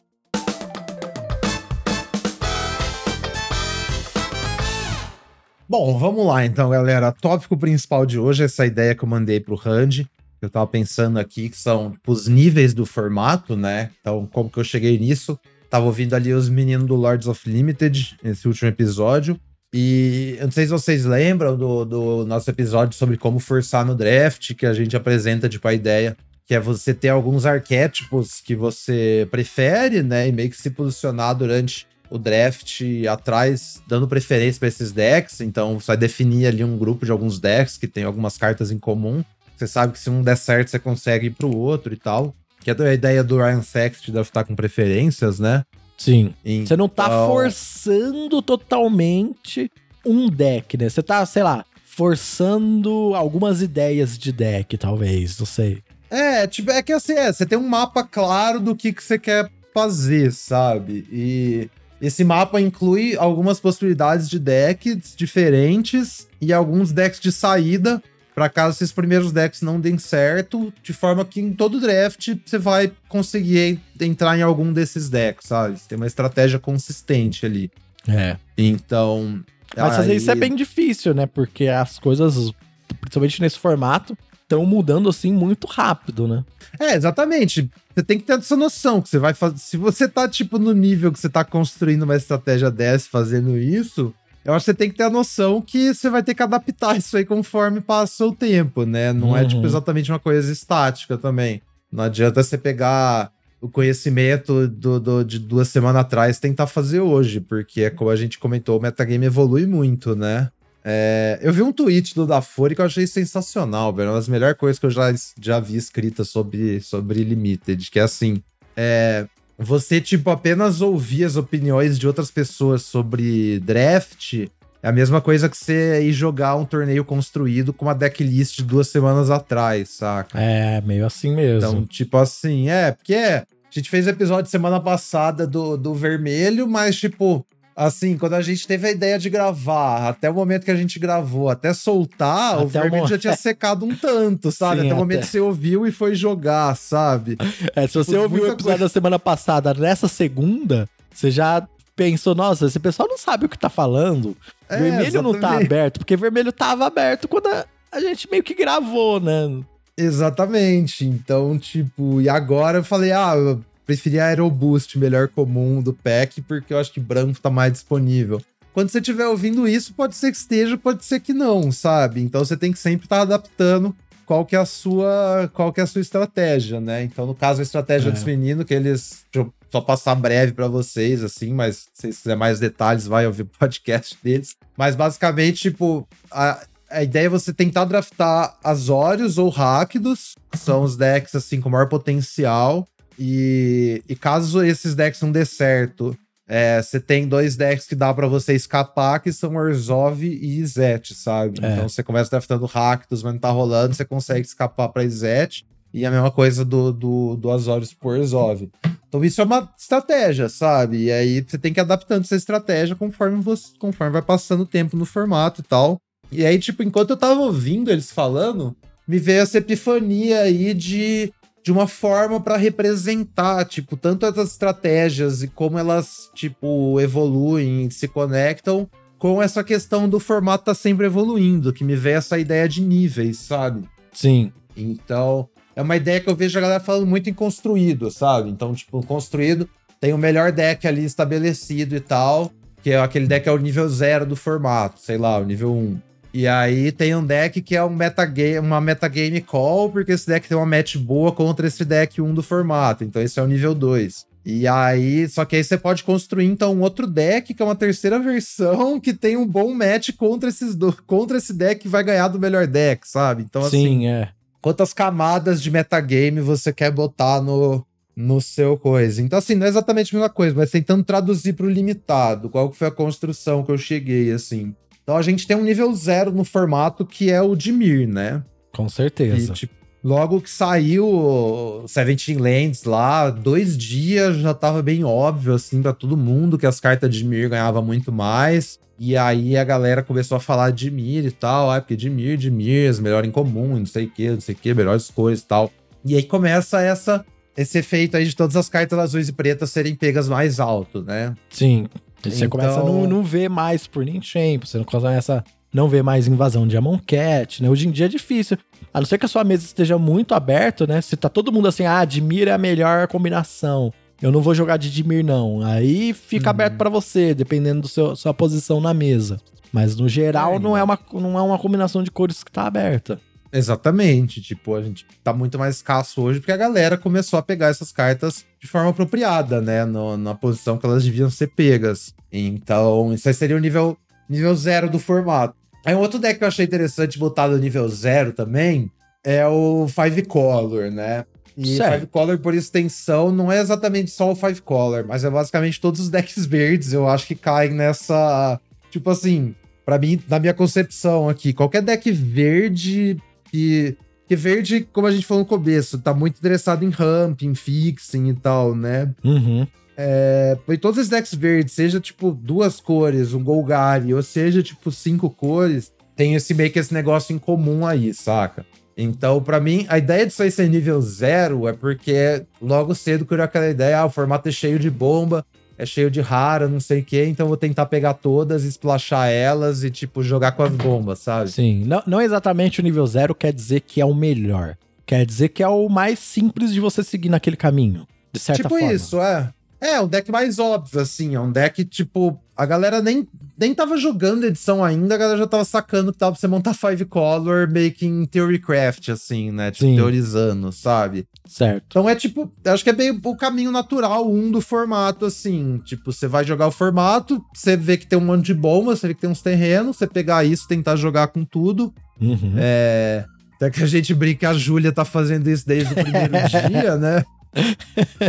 B: Bom, vamos lá então, galera. Tópico principal de hoje é essa ideia que eu mandei pro Randy. Eu tava pensando aqui que são tipo, os níveis do formato, né? Então, como que eu cheguei nisso? Tava ouvindo ali os meninos do Lords of Limited, esse último episódio. E eu não sei se vocês lembram do, do nosso episódio sobre como forçar no draft, que a gente apresenta, tipo, a ideia que é você ter alguns arquétipos que você prefere, né? E meio que se posicionar durante o draft atrás, dando preferência para esses decks. Então, você vai definir ali um grupo de alguns decks que tem algumas cartas em comum. Você sabe que se um der certo, você consegue ir pro outro e tal. Que é a ideia do Ryan Sext de draftar com preferências, né?
A: Sim. Então... Você não tá forçando totalmente um deck, né? Você tá, sei lá, forçando algumas ideias de deck, talvez, não sei.
B: É, tipo, é que assim, é, você tem um mapa claro do que, que você quer fazer, sabe? E esse mapa inclui algumas possibilidades de decks diferentes e alguns decks de saída para caso esses primeiros decks não deem certo, de forma que em todo draft você vai conseguir entrar em algum desses decks, sabe? Você tem uma estratégia consistente ali.
A: É.
B: Então.
A: Mas aí... fazer isso é bem difícil, né? Porque as coisas, principalmente nesse formato, estão mudando assim muito rápido, né?
B: É, exatamente. Você tem que ter essa noção que você vai fazer. Se você tá, tipo, no nível que você tá construindo uma estratégia dessa, fazendo isso, eu acho que você tem que ter a noção que você vai ter que adaptar isso aí conforme passa o tempo, né? Não uhum. é, tipo, uhum. exatamente uma coisa estática também. Não adianta você pegar o conhecimento do, do, de duas semanas atrás e tentar fazer hoje, porque, como a gente comentou, o metagame evolui muito, né? É, eu vi um tweet do Dafori que eu achei sensacional, velho. Uma das melhores coisas que eu já, já vi escrita sobre, sobre Limited, que é assim. É, você, tipo, apenas ouvir as opiniões de outras pessoas sobre draft é a mesma coisa que você ir jogar um torneio construído com uma decklist de duas semanas atrás, saca?
A: É, meio assim mesmo.
B: Então, tipo assim, é, porque é, a gente fez episódio semana passada do, do vermelho, mas, tipo, assim, quando a gente teve a ideia de gravar, até o momento que a gente gravou, até soltar, até o vermelho mo... já tinha secado um tanto, sabe? Sim, até o momento que você ouviu e foi jogar, sabe?
A: É, se você tipo, ouviu o episódio coisa... da semana passada, nessa segunda, você já pensou, nossa, esse pessoal não sabe o que tá falando. É, vermelho exatamente. não tá aberto, porque vermelho tava aberto quando a, a gente meio que gravou, né?
B: Exatamente. Então, tipo, e agora eu falei, ah, preferi a Aeroboost, melhor comum do pack, porque eu acho que branco tá mais disponível. Quando você estiver ouvindo isso, pode ser que esteja, pode ser que não, sabe? Então você tem que sempre estar tá adaptando qual que é a sua qual que é a sua estratégia, né? Então, no caso, a estratégia é. dos meninos, que eles. Deixa eu só passar breve para vocês, assim, mas se vocês quiserem mais detalhes, vai ouvir o podcast deles. Mas basicamente, tipo, a, a ideia é você tentar draftar Azorius ou Rakdos, que são os decks assim com maior potencial, e, e caso esses decks não dê certo, é, você tem dois decks que dá para você escapar, que são Orzhov e Izet, sabe? É. Então você começa draftando Rakdos, mas não tá rolando, você consegue escapar pra Izet. E a mesma coisa do, do, do Azorius por Orzhov. Então isso é uma estratégia, sabe? E aí você tem que ir adaptando essa estratégia conforme, você, conforme vai passando o tempo no formato e tal. E aí, tipo, enquanto eu tava ouvindo eles falando, me veio essa epifania aí de de uma forma para representar, tipo, tanto essas estratégias e como elas, tipo, evoluem, se conectam com essa questão do formato tá sempre evoluindo, que me veio essa ideia de níveis, sabe?
A: Sim.
B: Então, é uma ideia que eu vejo a galera falando muito em construído, sabe? Então, tipo, construído tem o melhor deck ali estabelecido e tal, que é aquele deck é o nível zero do formato, sei lá, o nível 1. E aí tem um deck que é um metagame, uma metagame call, porque esse deck tem uma match boa contra esse deck 1 do formato. Então esse é o nível 2. E aí, só que aí você pode construir então um outro deck, que é uma terceira versão, que tem um bom match contra esses do, contra esse deck que vai ganhar do melhor deck, sabe? Então
A: Sim,
B: assim,
A: é.
B: quantas camadas de metagame você quer botar no no seu coisa. Então assim, não é exatamente a mesma coisa, mas tentando traduzir para o limitado, qual que foi a construção que eu cheguei assim. Então a gente tem um nível zero no formato que é o Dimir, né?
A: Com certeza.
B: E, tipo, logo que saiu o Seventeen Lands lá, dois dias já tava bem óbvio, assim, pra todo mundo que as cartas de Mir ganhavam muito mais. E aí a galera começou a falar de Mir e tal, ah, porque de Mir, de Mir, melhor em comum, não sei o que, não sei o que, melhores cores e tal. E aí começa essa, esse efeito aí de todas as cartas azuis e pretas serem pegas mais alto, né?
A: Sim. Você
B: Então-
A: começa a não, não ver mais por Champ, você não começa não ver mais invasão de Amonkhet, né? Hoje em dia é difícil. A não ser que a sua mesa esteja muito aberta, né? Se tá todo mundo assim, ah, Dimir é a melhor combinação. Eu não vou jogar de Dimir, não. Aí fica
B: Uhum.
A: aberto pra você, dependendo da seu, sua posição na mesa. Mas no geral,
B: É,
A: não, é uma, não é uma combinação de cores que tá aberta.
B: Exatamente. Tipo, a gente tá muito mais escasso hoje porque a galera começou a pegar essas cartas de forma apropriada, né? No- na posição que elas deviam ser pegas. Então, isso aí seria o nível, nível zero do formato. Aí um outro deck que eu achei interessante botar no nível zero também é o Five Color, né? E
A: Certo.
B: Five Color, por extensão, não é exatamente só o Five Color, mas é basicamente todos os decks verdes, eu acho que caem nessa. Tipo assim, Pra mim, na minha concepção aqui, qualquer deck verde que. Que verde, como a gente falou no começo, tá muito interessado em ramp, em fixing e tal, né?
A: Uhum.
B: É, e todos esses decks verdes, seja tipo duas cores, um Golgari, ou seja tipo cinco cores, tem esse meio que esse negócio em comum aí, saca? Então, pra mim, a ideia disso aí ser nível zero é porque logo cedo criou aquela ideia, ah, o formato é cheio de bomba, é cheio de rara, não sei o quê, então vou tentar pegar todas, splashar elas e, tipo, jogar com as bombas, sabe?
A: Sim, não, não exatamente o nível zero quer dizer que é o melhor. Quer dizer que é o mais simples de você seguir naquele caminho. De certa
B: tipo
A: forma.
B: isso, é. É, um deck mais óbvio, assim. É um deck, tipo, a galera nem, nem tava jogando edição ainda, a galera já tava sacando que tava pra você montar Five Color, making Theorycraft, assim, né? Tipo,
A: Sim.
B: teorizando, sabe?
A: Certo.
B: Então é tipo, acho que é bem o caminho natural, um do formato, assim. Tipo, você vai jogar o formato, você vê que tem um monte de bomba, você vê que tem uns terrenos, você pegar isso, tentar jogar com tudo.
A: Uhum.
B: É. Até que a gente brinca a Júlia tá fazendo isso desde o primeiro dia, né?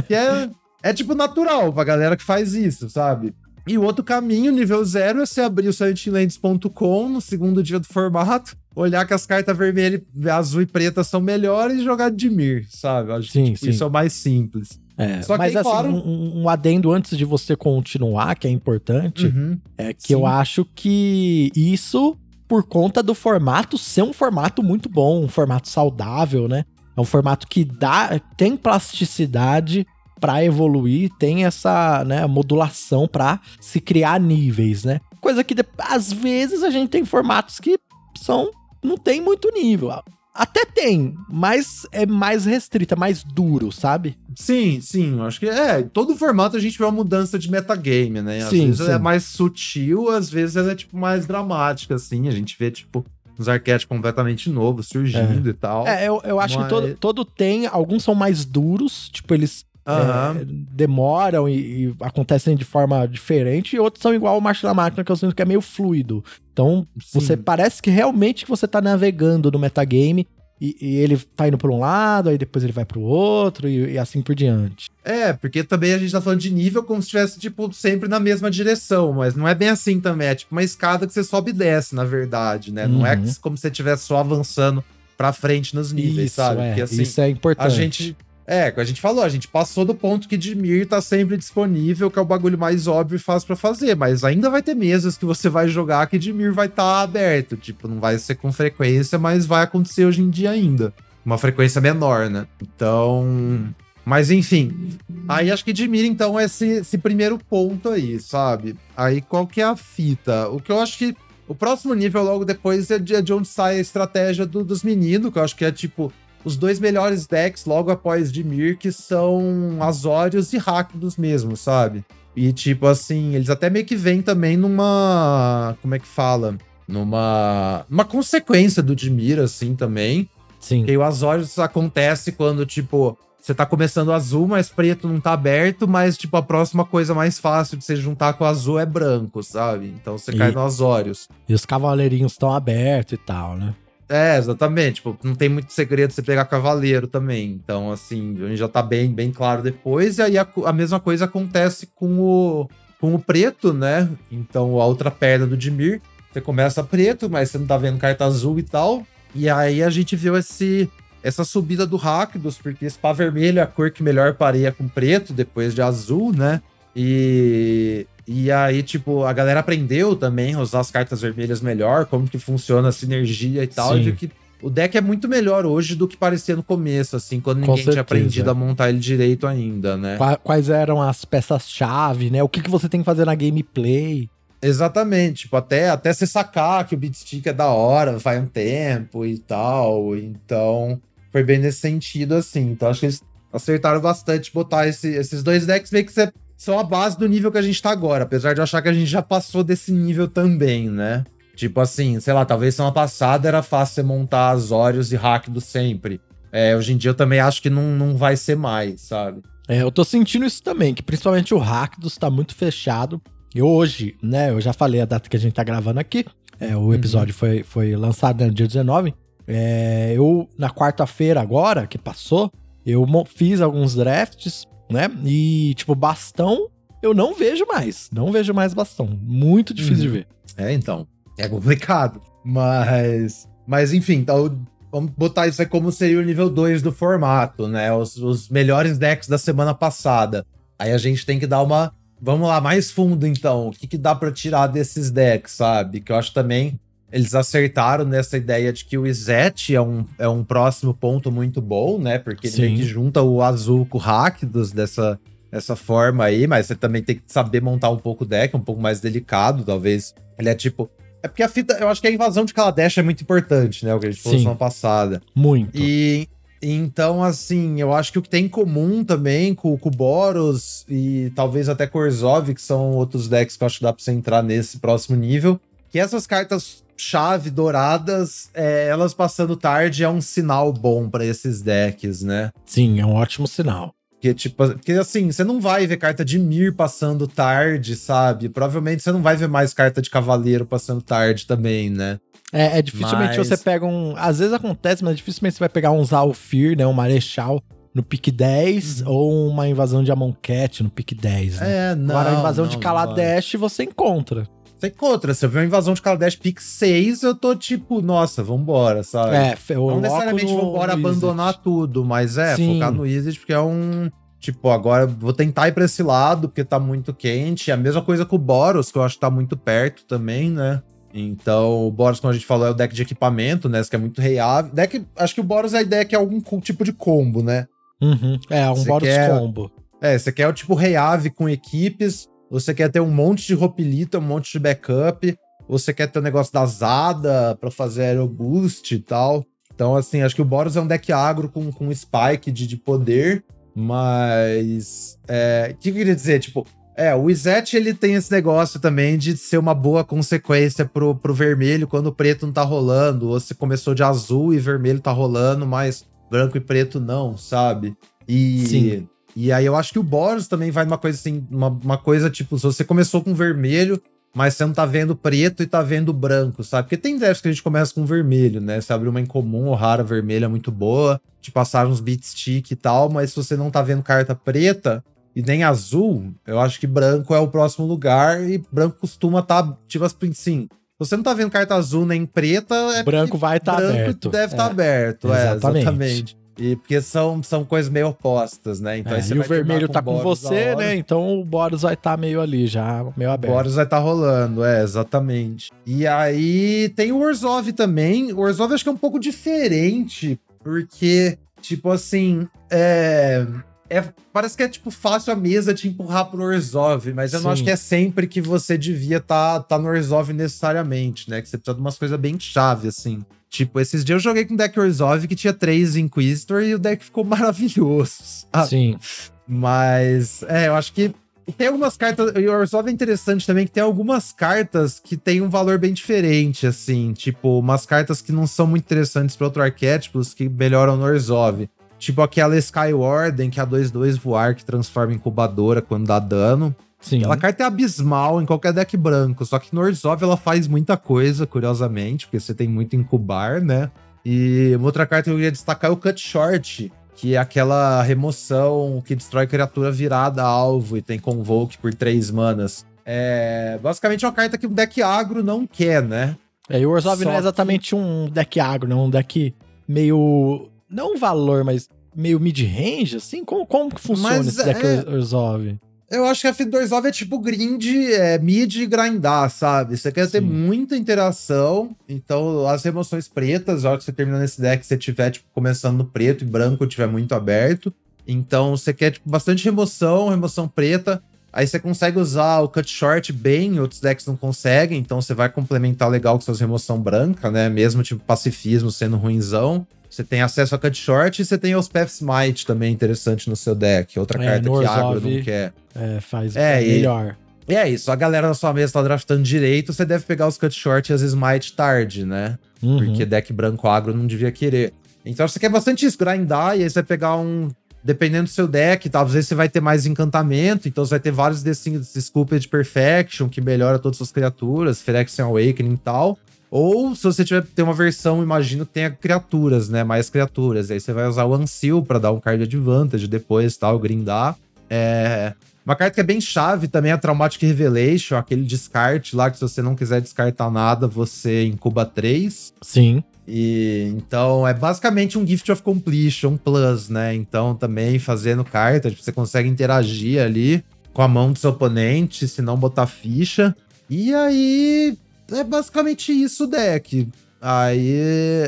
B: Que é, é tipo natural pra galera que faz isso, sabe? E o outro caminho, nível zero, é você abrir o silentlands.com no segundo dia do formato, olhar que as cartas vermelha, azul e preta são melhores e jogar de Mir, sabe? Acho
A: Sim,
B: que tipo,
A: sim.
B: isso é o mais simples.
A: É,
B: Só que
A: mas
B: aí,
A: assim,
B: claro-
A: um, um adendo antes de você continuar, que é importante,
B: Uhum.
A: é que
B: Sim.
A: eu acho que isso, por conta do formato ser um formato muito bom, um formato saudável, né? É um formato que dá, tem plasticidade pra evoluir, tem essa né, modulação pra se criar níveis, né? Coisa que às vezes a gente tem formatos que são não tem muito nível. Até tem, mas é mais restrita, mais duro, sabe?
B: Sim, sim, acho que é. Todo formato a gente vê uma mudança de metagame, né? Às
A: Sim,
B: vezes
A: sim.
B: ela é mais sutil, às vezes ela é, tipo, mais dramática, assim. A gente vê, tipo, uns arquétipos completamente novos surgindo e tal.
A: É, eu, eu acho
B: Mas-
A: que todo, todo tem, alguns são mais duros, tipo, eles
B: Aham.
A: é, demoram e, e acontecem de forma diferente, e outros são igual o Marcha da Máquina, que eu sinto que é meio fluido. Então,
B: Sim.
A: você parece que realmente que você tá navegando no metagame, e, e ele tá indo por um lado, aí depois ele vai pro outro, e, e assim por diante.
B: É, porque também a gente tá falando de nível como se estivesse, tipo, sempre na mesma direção, mas não é bem assim também. É tipo uma escada que você sobe e desce, na verdade, né? Não é
A: Uhum.
B: como se você estivesse só avançando pra frente nos níveis,
A: isso,
B: sabe?
A: é,
B: Porque assim,
A: isso é importante.
B: a gente. É, a gente falou, a gente passou do ponto que Dimir tá sempre disponível, que é o bagulho mais óbvio e fácil pra fazer, mas ainda vai ter mesas que você vai jogar que Dimir vai estar tá aberto. Tipo, não vai ser com frequência, mas vai acontecer hoje em dia ainda. Uma frequência menor, né? Então. Mas enfim. Aí acho que Dimir, então, é esse, esse primeiro ponto aí, sabe? Aí qual que é a fita? O que eu acho que. O próximo nível, logo depois, é de, é de onde sai a estratégia do- dos meninos, que eu acho que é tipo os dois melhores decks logo após Dimir, que são Azorius e Rakdos mesmo, sabe? E tipo assim, eles até meio que vêm também numa. Como é que fala? Numa. Uma consequência do Dimir, assim, também.
A: Sim.
B: Que o Azorius acontece quando, tipo, você tá começando azul, mas preto não tá aberto, mas, tipo, a próxima coisa mais fácil de você juntar com azul é branco, sabe? Então você e, cai no Azorius.
A: E os cavaleirinhos estão abertos e tal, né?
B: É, exatamente. Tipo, não tem muito segredo você pegar cavaleiro também. Então, assim, a gente já tá bem, bem claro depois. E aí a, a mesma coisa acontece com o, com o preto, né? Então, a outra perna do Dimir. Você começa preto, mas você não tá vendo carta azul e tal. E aí a gente viu esse essa subida do Rakdos, porque spa vermelho é a cor que melhor pareia com preto, depois de azul, né? E, e aí, tipo, a galera aprendeu também a usar as cartas vermelhas melhor, como que funciona a sinergia e tal, Sim. e viu que o deck é muito melhor hoje do que parecia no começo, assim, quando ninguém tinha aprendido a montar ele direito ainda, né?
A: Quais eram as peças-chave, né? O que, que você tem que fazer na gameplay?
B: Exatamente, tipo, até, até você sacar que o beatstick é da hora, vai um tempo e tal. Então, foi bem nesse sentido, assim. Então acho que eles acertaram bastante botar esse, esses dois decks meio que são a base do nível que a gente tá agora, apesar de eu achar que a gente já passou desse nível também, né? Tipo assim, sei lá, talvez semana passada era fácil você montar Azorius e Hack do sempre. É, hoje em dia eu também acho que não, não vai ser mais, sabe?
A: É, eu tô sentindo isso também, que principalmente o Rakdos tá muito fechado. E hoje, né, eu já falei a data que a gente tá gravando aqui. É, o episódio uhum. foi, foi lançado no dia 19. É, eu, na quarta-feira agora, que passou, eu fiz alguns drafts, né? E, tipo, bastão eu não vejo mais. Não vejo mais bastão. Muito difícil de uhum. ver.
B: É, então. É complicado. Mas. Mas, enfim, então. Vamos botar isso aí como seria o nível 2 do formato, né? Os, os melhores decks da semana passada. Aí a gente tem que dar uma. Vamos lá, mais fundo então. O que, que dá para tirar desses decks, sabe? Que eu acho também eles acertaram nessa ideia de que o Izete é um, é um próximo ponto muito bom, né? Porque ele meio que junta o azul com o Rakdos dessa, dessa forma aí, mas você também tem que saber montar um pouco o deck, um pouco mais delicado, talvez. Ele é tipo. É porque a fita, eu acho que a invasão de Kaladesh é muito importante, né? O que a gente falou semana passada.
A: Muito.
B: E então, assim, eu acho que o que tem em comum também com, com o Boros e talvez até Orzhov, que são outros decks que eu acho que dá pra você entrar nesse próximo nível, que essas cartas chave douradas, é, elas passando tarde é um sinal bom para esses decks, né?
A: Sim, é um ótimo sinal.
B: Porque, tipo, porque assim, você não vai ver carta de Mir passando tarde, sabe? Provavelmente você não vai ver mais carta de Cavaleiro passando tarde também, né?
A: É, é dificilmente mas... você pega um. Às vezes acontece, mas dificilmente você vai pegar um Zalfir, né? Um Marechal no pick 10 uhum. ou uma invasão de Amonkhet no pick 10. Né?
B: É, não.
A: Agora a invasão não, de Kaladesh você encontra.
B: Você encontra, se eu ver uma invasão de Kaladesh pick 6, eu tô tipo, nossa, vambora, sabe?
A: É,
B: Não necessariamente vambora abandonar tudo, mas é, Sim. focar no Izzet, porque é um. Tipo, agora vou tentar ir pra esse lado, porque tá muito quente. A mesma coisa com o Boros, que eu acho que tá muito perto também, né? Então, o Boros, como a gente falou, é o deck de equipamento, né? Esse que é muito reável. Deck, acho que o Boros a ideia é que é algum tipo de combo, né?
A: Uhum. É, um Boros quer, combo.
B: É, você quer o tipo reave com equipes, você quer ter um monte de ropilita, um monte de backup, você quer ter o um negócio da Zada para fazer aeroboost e tal. Então, assim, acho que o Boros é um deck agro com, com spike de, de poder, mas. É, o que eu queria dizer? Tipo, é, o Izete ele tem esse negócio também de ser uma boa consequência pro, pro vermelho quando o preto não tá rolando. Ou você começou de azul e vermelho tá rolando, mas branco e preto não, sabe? E. Sim. E aí eu acho que o Boros também vai numa coisa assim, uma, uma coisa tipo, se você começou com vermelho, mas você não tá vendo preto e tá vendo branco, sabe? Porque tem decks que a gente começa com vermelho, né? Você abre uma incomum ou rara vermelha muito boa, te passaram uns beat stick e tal, mas se você não tá vendo carta preta e nem azul, eu acho que branco é o próximo lugar e branco costuma tá, tipo assim, se você não tá vendo carta azul nem preta,
A: é branco vai estar tá aberto.
B: deve estar tá é, aberto, exatamente. é, exatamente. E porque são, são coisas meio opostas, né?
A: Então, é, e o vermelho tá com você, né? Então o Boros vai estar tá meio ali já, meio aberto.
B: O Boros vai estar tá rolando, é, exatamente. E aí tem o Orzhov também. O Orzhov acho que é um pouco diferente, porque, tipo assim, é. É, parece que é tipo fácil a mesa te empurrar pro Orzhov, mas eu Sim. não acho que é sempre que você devia estar tá, tá no Orzhov necessariamente, né? Que você precisa de umas coisas bem chave, assim. Tipo, esses dias eu joguei com o deck Orzhov que tinha três Inquisitor e o deck ficou maravilhoso.
A: Ah, Sim.
B: Mas, é, eu acho que tem algumas cartas. E o Orzhov é interessante também que tem algumas cartas que tem um valor bem diferente, assim. Tipo, umas cartas que não são muito interessantes para outros arquétipos que melhoram no Orzhov. Tipo aquela Skywarden, que é a 2-2 voar, que transforma em incubadora quando dá dano.
A: Sim.
B: Aquela carta é abismal em qualquer deck branco, só que no Orzhov ela faz muita coisa, curiosamente, porque você tem muito incubar, né? E uma outra carta que eu queria destacar é o Cut Short, que é aquela remoção que destrói criatura virada alvo e tem Convoke por três manas. É basicamente uma carta que o deck agro não quer, né?
A: É, e o Orzhov
B: Só
A: não é
B: que-
A: exatamente um deck agro, não. Um deck meio. Não valor, mas meio mid-range, assim? Como, como que funciona
B: Mas
A: esse deck
B: é-
A: Orzhov?
B: Eu acho que a F2 é tipo grind, é mid e grindar, sabe? Você quer ter
A: Sim.
B: muita interação, então as remoções pretas, a hora que você terminar nesse deck, você tiver tipo, começando no preto e branco tiver muito aberto. Então você quer tipo, bastante remoção, remoção preta. Aí você consegue usar o cut short bem, outros decks não conseguem, então você vai complementar legal com suas remoção branca, né? Mesmo tipo pacifismo sendo ruinzão. Você tem acesso a cut short e você tem os Path Smite também interessante no seu deck. Outra
A: É,
B: carta
A: no
B: que agro não quer.
A: É, faz
B: É, e-
A: melhor.
B: E é isso, a galera na sua mesa tá draftando direito, você deve pegar os cut short e as smite tarde, né?
A: Uhum.
B: Porque deck branco agro não devia querer. Então você quer bastante isso, grindar, e aí você vai pegar um. Dependendo do seu deck, talvez você vai ter mais encantamento, então você vai ter vários desses Sculpted Perfection, que melhora todas as suas criaturas, Phyrexian Awakening e tal. Ou se você tiver ter uma versão, imagino que tenha criaturas, né? Mais criaturas. Aí você vai usar o Ancil pra dar um card advantage depois, tal, grindar. É. Uma carta que é bem chave também é a Traumatic Revelation, aquele descarte lá que se você não quiser descartar nada, você incuba 3.
A: Sim.
B: E então é basicamente um Gift of Completion Plus, né? Então também fazendo carta, tipo, você consegue interagir ali com a mão do seu oponente, se não botar ficha. E aí é basicamente isso o deck. Aí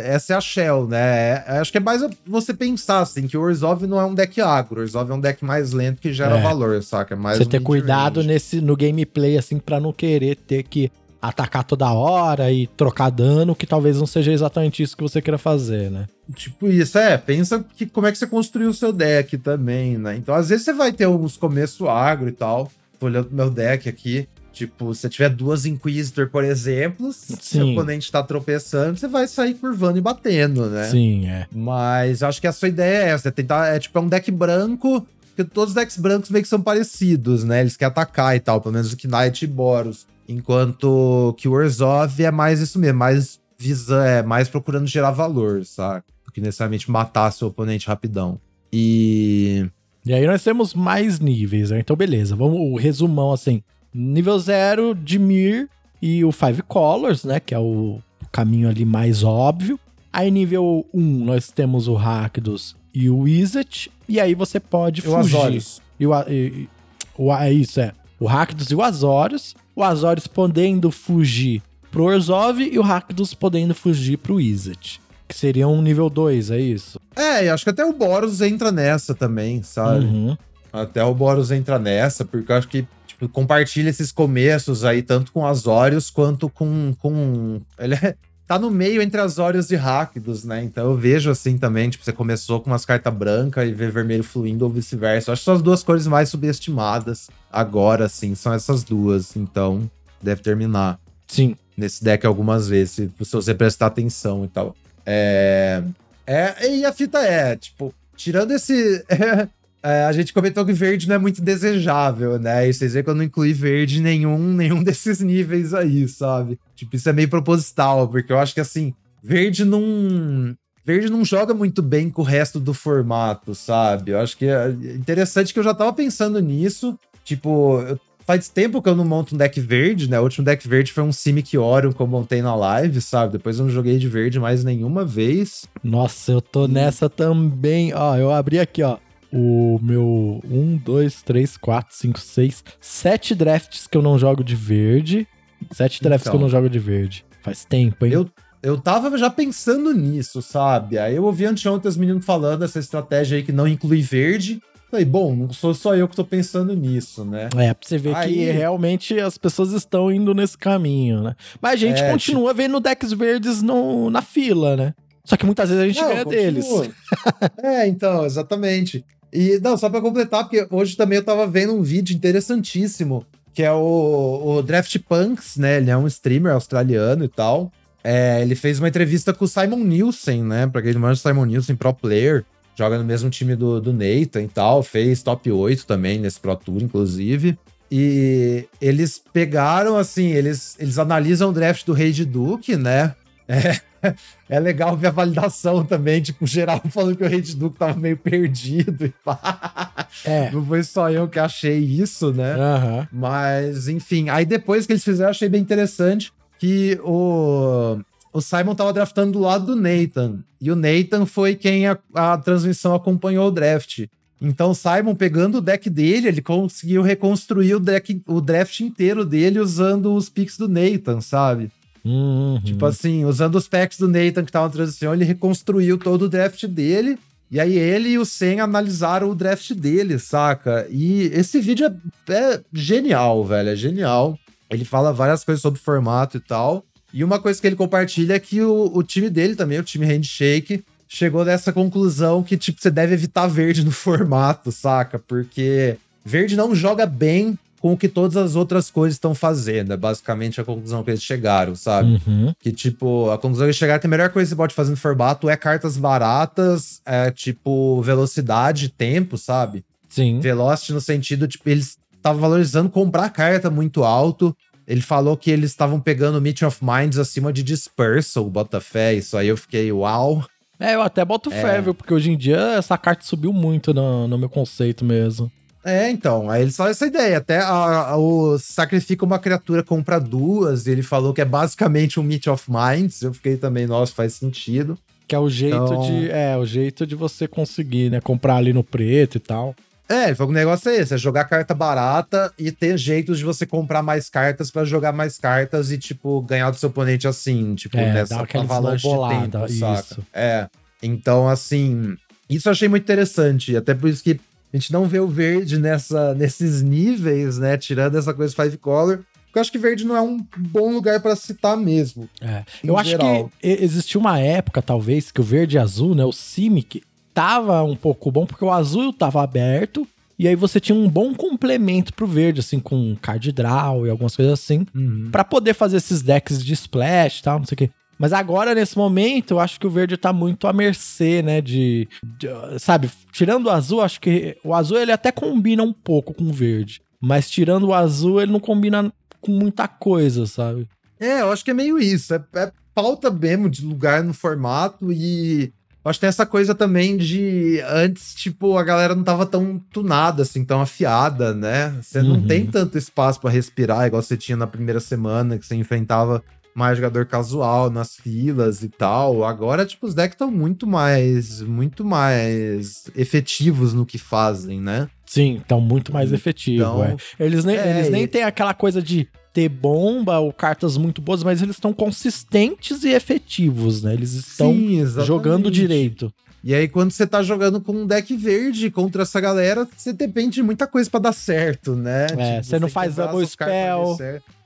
B: essa é a Shell, né? É- acho que é mais você pensar assim que o Orzhov não é um deck agro, o Orzhov é um deck mais lento que gera
A: É.
B: valor, saca? É mais
A: Você
B: um
A: ter cuidado nesse, no gameplay, assim, pra não querer ter que atacar toda hora e trocar dano, que talvez não seja exatamente isso que você queira fazer, né?
B: Tipo isso, é. Pensa que como é que você construiu o seu deck também, né? Então, às vezes você vai ter uns começos agro e tal. Tô olhando meu deck aqui. Tipo, se você tiver duas Inquisitor, por exemplo, se o oponente tá tropeçando, você vai sair curvando e batendo, né?
A: Sim, é.
B: Mas eu acho que a sua ideia é essa, é tentar, é tipo, é um deck branco, porque todos os decks brancos meio que são parecidos, né? Eles querem atacar e tal, pelo menos o Knight e Boros. Enquanto que o Orzhov é mais isso mesmo, mais visa, é mais procurando gerar valor, sabe? Do que necessariamente matar seu oponente rapidão. E.
A: E aí nós temos mais níveis, né? Então, beleza. Vamos o resumão assim. Nível 0, Dimir e o Five Colors, né? Que é o caminho ali mais óbvio. Aí, nível 1, um, nós temos o Rakdos e o Izzet. E aí você pode
B: E o
A: fugir.
B: Azorius.
A: E o, e- o é isso, é. O Rakdos e o Azorius. O Azorius podendo fugir pro Orzhov e o Rakdos podendo fugir pro Izzet. Que seria um nível 2, é isso?
B: É, e acho que até o Boros entra nessa também, sabe?
A: Uhum.
B: Até o Boros entra nessa, porque eu acho que compartilha esses começos aí, tanto com Azorius quanto com. com... Ele é- tá no meio entre Azorius e Rakdos, né? Então eu vejo assim também, tipo, você começou com umas cartas brancas e vê vermelho fluindo ou vice-versa. Acho que são as duas cores mais subestimadas agora, assim, são essas duas. Então, deve terminar
A: Sim.
B: nesse deck algumas vezes, se se você prestar atenção e tal. É. É, e a fita é, tipo, tirando esse. é, a gente comentou que verde não é muito desejável, né? E vocês veem que eu não incluí verde em nenhum, nenhum desses níveis aí, sabe? Tipo, isso é meio proposital, porque eu acho que assim, verde não. Verde não joga muito bem com o resto do formato, sabe? Eu acho que é interessante que eu já tava pensando nisso. Tipo, faz tempo que eu não monto um deck verde, né? O último deck verde foi um Simic Orion que eu montei na live, sabe? Depois eu não joguei de verde mais nenhuma vez.
A: Nossa, eu tô nessa também. Ó, eu abri aqui, ó. O meu 1, 2, 3, 4, 5, 6, 7 drafts que eu não jogo de verde. 7 drafts
B: Então.
A: que eu não jogo de verde. Faz tempo, hein?
B: Eu, eu tava já pensando nisso, sabe? Aí eu ouvi anteontem os meninos falando essa estratégia aí que não inclui verde. Falei, bom, não sou só eu que tô pensando nisso, né?
A: É, pra você ver que
B: Aí-
A: realmente as pessoas estão indo nesse caminho, né? Mas a gente
B: É,
A: continua vendo decks verdes no, na fila, né? Só que muitas vezes a gente
B: Não,
A: ganha deles.
B: continua. é, então, exatamente. E, não, só pra completar, porque hoje também eu tava vendo um vídeo interessantíssimo, que é o, o Draft Punks, né? Ele é um streamer australiano e tal. É, ele fez uma entrevista com o Simon Nielsen, né? Pra quem não manja, o Simon Nielsen, pro player. joga no mesmo time do, do Nathan e tal, fez top 8 também nesse Pro Tour, inclusive. E eles pegaram, assim, eles, eles analisam o draft do Rei de Duke, né? É, é legal ver a validação também, tipo, geral falando que o Rei de Duke tava meio perdido e pá. É. Não foi só eu que achei isso, né? Uhum. Mas, enfim, aí depois que eles fizeram, achei bem interessante que o, o Simon tava draftando do lado do Nathan. E o Nathan foi quem a, a transmissão acompanhou o draft. Então, o Simon, pegando o deck dele, ele conseguiu reconstruir o, deck, o draft inteiro dele usando os picks do Nathan, sabe? Uhum. Tipo assim, usando os packs do Nathan que estavam na transição, ele reconstruiu todo o draft dele. E aí ele e o Sen analisaram o draft dele, saca? E esse vídeo é, é genial, velho. É genial. Ele fala várias coisas sobre formato e tal. E uma coisa que ele compartilha é que o, o time dele também, o time Handshake, chegou nessa conclusão que, tipo, você deve evitar verde no formato, saca? Porque verde não joga bem com o que todas as outras coisas estão fazendo. É basicamente a conclusão que eles chegaram, sabe? Uhum. Que, tipo, a conclusão que eles chegaram é que a melhor coisa que você pode fazer no formato é cartas baratas, é, tipo, velocidade, tempo, sabe?
A: Sim.
B: Velocity no sentido, tipo, eles estavam valorizando comprar carta muito alto. Ele falou que eles estavam pegando Meet of Minds acima de Dispersal, Botafé. Isso aí eu fiquei, uau.
A: É, eu até boto é. fé, viu? Porque hoje em dia essa carta subiu muito no, no meu conceito mesmo.
B: É, então, aí eles falam essa ideia. Até a, a, o sacrifica uma criatura, compra duas, e ele falou que é basicamente um Meet of Minds. Eu fiquei também, nossa, faz sentido.
A: Que é o jeito então... de. É, o jeito de você conseguir, né? Comprar ali no preto e tal.
B: É, ele falou que o negócio é esse: é jogar carta barata e ter jeitos de você comprar mais cartas para jogar mais cartas e, tipo, ganhar do seu oponente assim, tipo, é, nessa avalanche de tempo, isso. saca? É. Então, assim, isso eu achei muito interessante. Até por isso que a gente não vê o verde nessa, nesses níveis, né? Tirando essa coisa five color. Porque eu acho que verde não é um bom lugar para citar mesmo.
A: É. Eu acho que existiu uma época, talvez, que o verde e azul, né? O Simic, tava um pouco bom, porque o azul tava aberto, e aí você tinha um bom complemento pro verde, assim, com card draw e algumas coisas assim, uhum. para poder fazer esses decks de splash e tal, não sei o quê. Mas agora, nesse momento, eu acho que o verde tá muito à mercê, né? De, de, Sabe, tirando o azul, acho que o azul ele até combina um pouco com o verde. Mas tirando o azul, ele não combina com muita coisa, sabe?
B: É, eu acho que é meio isso. É, é falta mesmo de lugar no formato e Acho que tem essa coisa também de antes, tipo, a galera não tava tão tunada, assim, tão afiada, né? Você uhum. não tem tanto espaço para respirar, igual você tinha na primeira semana, que você enfrentava mais jogador casual nas filas e tal. Agora, tipo, os decks estão muito mais, muito mais efetivos no que fazem, né?
A: Sim, estão muito mais efetivos. Então, é. Eles nem, é, eles nem têm aquela coisa de ter bomba ou cartas muito boas, mas eles estão consistentes e efetivos, né? Eles estão Sim, jogando direito.
B: E aí, quando você tá jogando com um deck verde contra essa galera, você depende de muita coisa para dar certo, né?
A: É, tipo, você não faz double spell.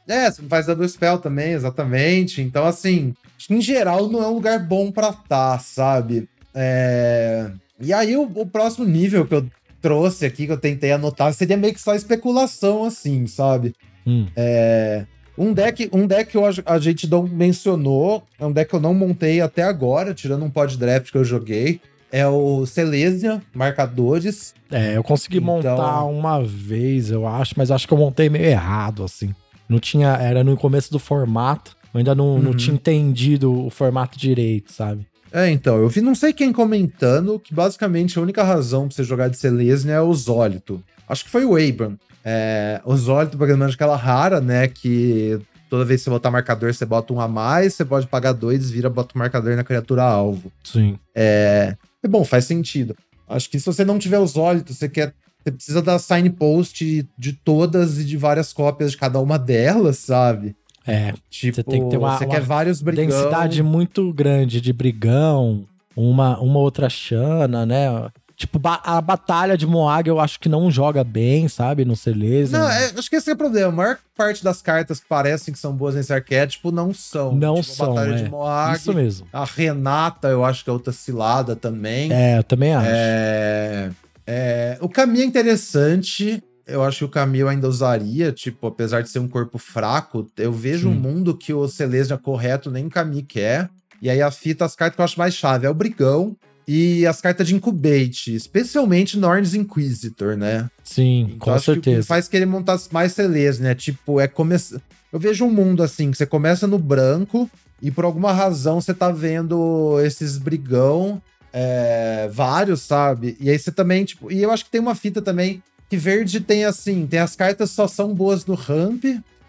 B: É, você não faz double spell também, exatamente. Então, assim, em geral, não é um lugar bom pra estar, tá, sabe? É... E aí, o, o próximo nível que eu trouxe aqui, que eu tentei anotar, seria meio que só especulação, assim, sabe? Hum. É, um deck, um deck que a gente não mencionou, é um deck que eu não montei até agora, tirando um pod draft que eu joguei. É o Celesia, marcadores.
A: É, eu consegui então... montar uma vez, eu acho, mas acho que eu montei meio errado, assim. Não tinha. Era no começo do formato. Eu ainda não, uhum. não tinha entendido o formato direito, sabe?
B: É, então, eu vi não sei quem comentando que basicamente a única razão pra você jogar de Selesnya é o Zólito. Acho que foi o Abram. É, o Zólito, programando aquela rara, né? Que toda vez que você botar marcador, você bota um a mais, você pode pagar dois, vira, bota o marcador na criatura alvo.
A: Sim.
B: É, é bom, faz sentido. Acho que se você não tiver o Zólito, você quer. Você precisa da signpost de todas e de várias cópias de cada uma delas, sabe?
A: É.
B: Tipo, você tem que ter uma, você uma quer vários brigão.
A: densidade muito grande de brigão, uma, uma outra chana, né? Tipo, a batalha de Moag eu acho que não joga bem, sabe? No Celeste.
B: Não, é, acho que esse é o problema. A maior parte das cartas que parecem que são boas nesse arquétipo não são.
A: Não
B: tipo,
A: são. A batalha é. de Moag. Isso mesmo.
B: A Renata, eu acho que é outra cilada também.
A: É, eu também acho.
B: É, é, o caminho é interessante. Eu acho que o Camille ainda usaria, tipo, apesar de ser um corpo fraco, eu vejo Sim. um mundo que o Celestia correto nem o Camille quer. E aí a fita, as cartas que eu acho mais chave é o Brigão, e as cartas de Incubate, especialmente Norns Inquisitor, né?
A: Sim,
B: Então,
A: com certeza.
B: que faz querer montar mais CLs, né? Tipo, é começar. Eu vejo um mundo assim, que você começa no branco e por alguma razão você tá vendo esses brigão, é, vários, sabe? E aí você também, tipo. E eu acho que tem uma fita também que verde tem assim: tem as cartas que só são boas no ramp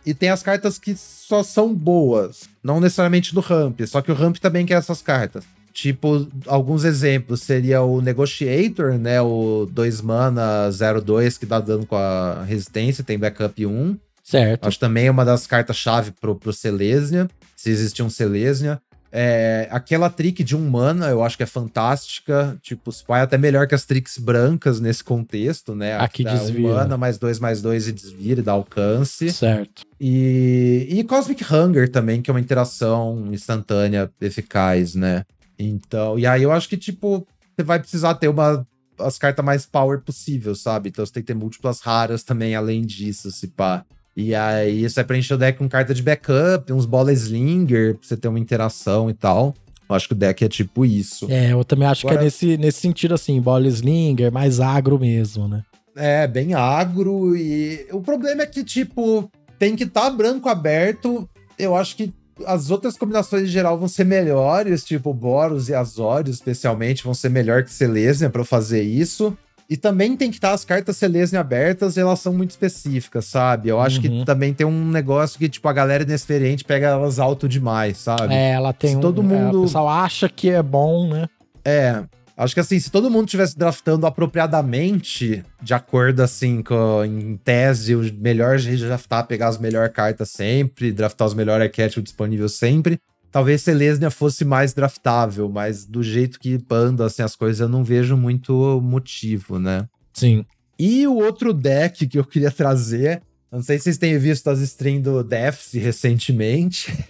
B: e tem as cartas que só são boas. Não necessariamente no ramp, só que o ramp também quer essas cartas. Tipo, alguns exemplos seria o Negotiator, né? O 2 mana 02 que dá dano com a resistência, tem backup 1.
A: Certo.
B: Acho também uma das cartas-chave pro, pro Selesnya, se existir um Selesnya. É, aquela trick de um mana, eu acho que é fantástica. Tipo, se vai até melhor que as tricks brancas nesse contexto, né?
A: Aqui
B: dá
A: desvira.
B: Um mana, mais dois, mais dois e desvira e dá alcance.
A: Certo.
B: E, e Cosmic Hunger também, que é uma interação instantânea eficaz, né? Então, e aí eu acho que, tipo, você vai precisar ter uma as cartas mais power possível, sabe? Então você tem que ter múltiplas raras também, além disso, se pá. E aí você vai preencher o deck com carta de backup, uns bola slinger, pra você ter uma interação e tal. Eu acho que o deck é tipo isso.
A: É, eu também acho que
B: Agora-
A: é nesse, nesse sentido, assim, bola slinger, mais agro mesmo, né?
B: É, bem agro e o problema é que, tipo, tem que estar branco aberto. Eu acho que as outras combinações em geral vão ser melhores, tipo Boros e Azorius, especialmente, vão ser melhor que Selesnya pra fazer isso. E também tem que estar as cartas Selesnya abertas e elas são muito específicas, sabe? Eu acho
A: Uhum.
B: que também tem um negócio que, tipo, a galera inexperiente pega elas alto demais, sabe?
A: É, ela tem
B: Se
A: um.
B: todo
A: é,
B: mundo-
A: o pessoal acha que é bom, né?
B: É. Acho que assim, se todo mundo tivesse draftando apropriadamente, de acordo assim, com, em tese, o melhor jeito de draftar, pegar as melhores cartas sempre, draftar os melhores arquétipos disponíveis sempre, talvez Selesnya fosse mais draftável, mas do jeito que anda assim as coisas, eu não vejo muito motivo, né?
A: Sim.
B: E o outro deck que eu queria trazer, não sei se vocês têm visto as streams do Deaths recentemente.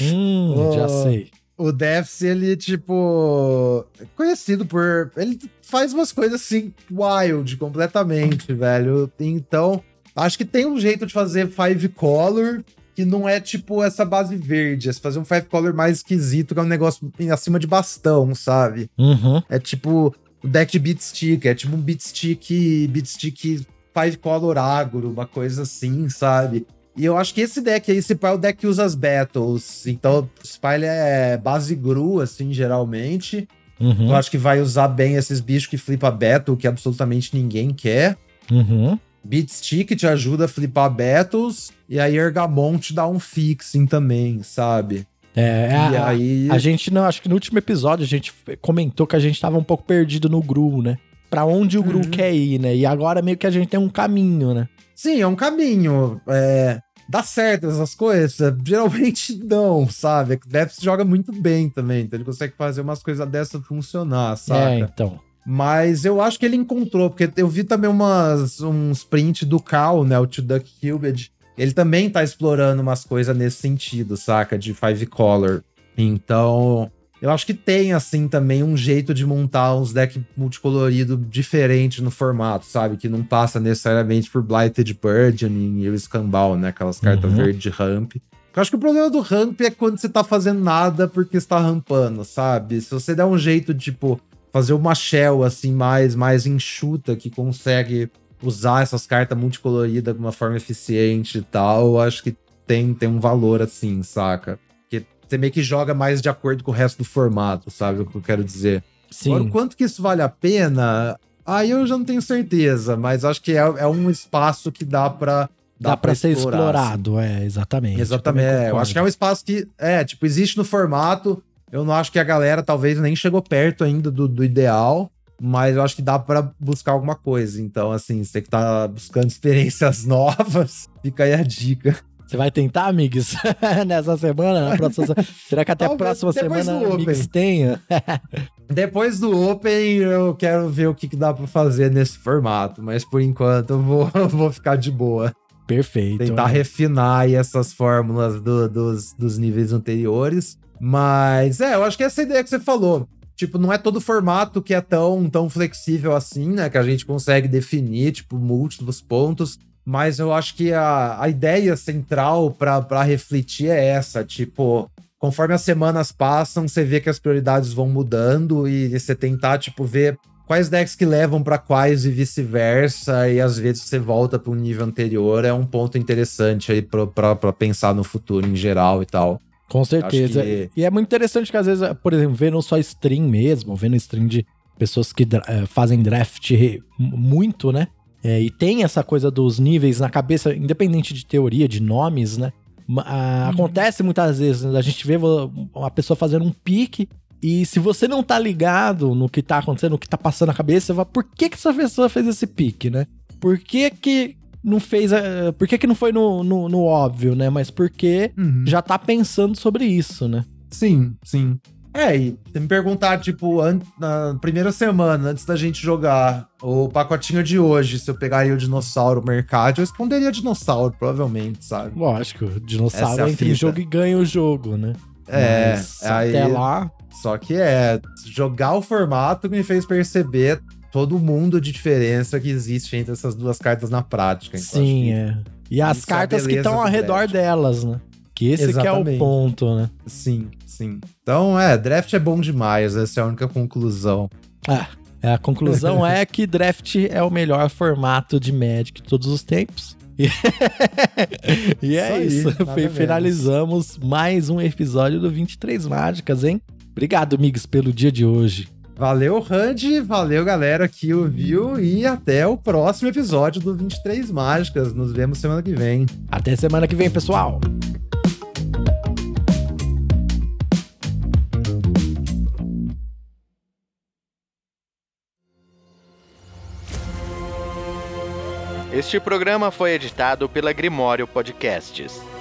A: Hum, já
B: Oh.
A: sei.
B: O Deaths, ele, tipo, é conhecido por. Ele faz umas coisas assim, wild, completamente, velho. Então, acho que tem um jeito de fazer Five Color que não é tipo essa base verde. É fazer um Five Color mais esquisito, que é um negócio acima de bastão, sabe?
A: Uhum.
B: É tipo o deck de Beat Stick, é tipo um Beat Stick, Beat Stick Five Color Agro, uma coisa assim, sabe? E eu acho que esse deck aí, esse pá, é o deck que usa as battles. Então, ele é base gru, assim, geralmente.
A: Uhum.
B: Eu acho que vai usar bem esses bichos que flipa battle, que absolutamente ninguém quer.
A: Uhum.
B: Beat Stick te ajuda a flipar battles. E aí Ergamon te dá um fixing também, sabe?
A: É,
B: e
A: a,
B: aí...
A: a gente não, acho que no último episódio a gente comentou que a gente tava um pouco perdido no Gru, né? Pra onde o Gru
B: Uhum.
A: quer ir, né? E agora meio que a gente tem um caminho, né?
B: Sim, é um caminho. É, dá certo essas coisas? Geralmente não, sabe? Depth joga muito bem também, então ele consegue fazer umas coisas dessas funcionar, saca?
A: É, então.
B: Mas eu acho que ele encontrou, porque eu vi também umas, uns print do Cal, né? O To Duck Cubed. Ele também tá explorando umas coisas nesse sentido, saca? De Five Color. Então, eu acho que tem, assim, também um jeito de montar uns decks multicolorido diferente no formato, sabe? Que não passa necessariamente por Blighted Burgeoning e o Scambal, né? Aquelas cartas
A: Uhum.
B: verde ramp. Eu acho que o problema do ramp é quando você tá fazendo nada porque você tá rampando, sabe? Se você der um jeito, tipo, fazer uma shell assim mais mais enxuta que consegue usar essas cartas multicoloridas de uma forma eficiente e tal, eu acho que tem, tem um valor assim, saca? Porque você meio que joga mais de acordo com o resto do formato, sabe o que eu quero dizer?
A: Sim.
B: Agora, o quanto que isso vale a pena, aí eu já não tenho certeza, mas acho que é, é um espaço que dá pra
A: Dá, pra ser
B: explorar, assim.
A: explorado, é, exatamente.
B: Exatamente. eu
A: concordo.
B: acho que é um espaço que, é, tipo, existe no formato. Eu não acho que a galera talvez nem chegou perto ainda do, do ideal, mas eu acho que dá pra buscar alguma coisa. Então, assim, você que tá buscando experiências novas, fica aí a dica.
A: Você vai tentar, Migs, nessa semana? Na próxima... se- Será que até a próxima semana Migs tenha?
B: Depois do Open, eu quero ver o que, que dá pra fazer nesse formato, mas por enquanto eu vou, vou ficar de boa.
A: Perfeito.
B: tentar
A: é.
B: refinar aí essas fórmulas do- dos, dos níveis anteriores. Mas é, eu acho que essa ideia que você falou. Tipo, não é todo formato que é tão, tão flexível assim, né? Que a gente consegue definir, tipo, múltiplos pontos. Mas eu acho que a, a ideia central pra refletir é essa. Tipo, conforme as semanas passam, você vê que as prioridades vão mudando e você tentar, tipo, ver quais decks que levam para quais e vice-versa, e às vezes você volta para um nível anterior, é um ponto interessante aí para pensar no futuro em geral e tal.
A: Com certeza. Que... E é muito interessante que às vezes, por exemplo, vendo só stream mesmo, vendo stream de pessoas que uh, fazem draft muito, né? É, e tem essa coisa dos níveis na cabeça, independente de teoria, de nomes, né? Uh, acontece muitas vezes, né? a gente vê uma pessoa fazendo um pique e se você não tá ligado no que tá acontecendo, no que tá passando na cabeça, você fala, por que que essa pessoa fez esse pique, né? Por que que não fez. A, por que que não foi no, no, no óbvio, né? Mas porque uhum. já tá pensando sobre isso, né?
B: Sim, sim. É, e se me perguntar, tipo, na primeira semana, antes da gente jogar o pacotinho de hoje, se eu pegaria o dinossauro no mercado, eu responderia dinossauro, provavelmente, sabe?
A: Lógico, o dinossauro é entra em jogo e ganha o jogo, né?
B: É, Mas, aí, até lá. Só que é, jogar o formato me fez perceber todo mundo de diferença que existe entre essas duas cartas na prática.
A: Então Sim, é. E as é cartas que estão ao redor draft. delas, né? Que esse que é o ponto, né?
B: Sim, sim. Então, é, draft é bom demais, essa é a única conclusão.
A: Ah, a conclusão é que draft é o melhor formato de Magic de todos os tempos. e é isso. isso. Finalizamos mais um episódio do 23 Mágicas, hein? Obrigado, amigos, pelo dia de hoje.
B: Valeu, Randy. Valeu, galera que ouviu. E até o próximo episódio do 23 Mágicas. Nos vemos semana que vem.
A: Até semana que vem, pessoal.
C: Este programa foi editado pela Grimório Podcasts.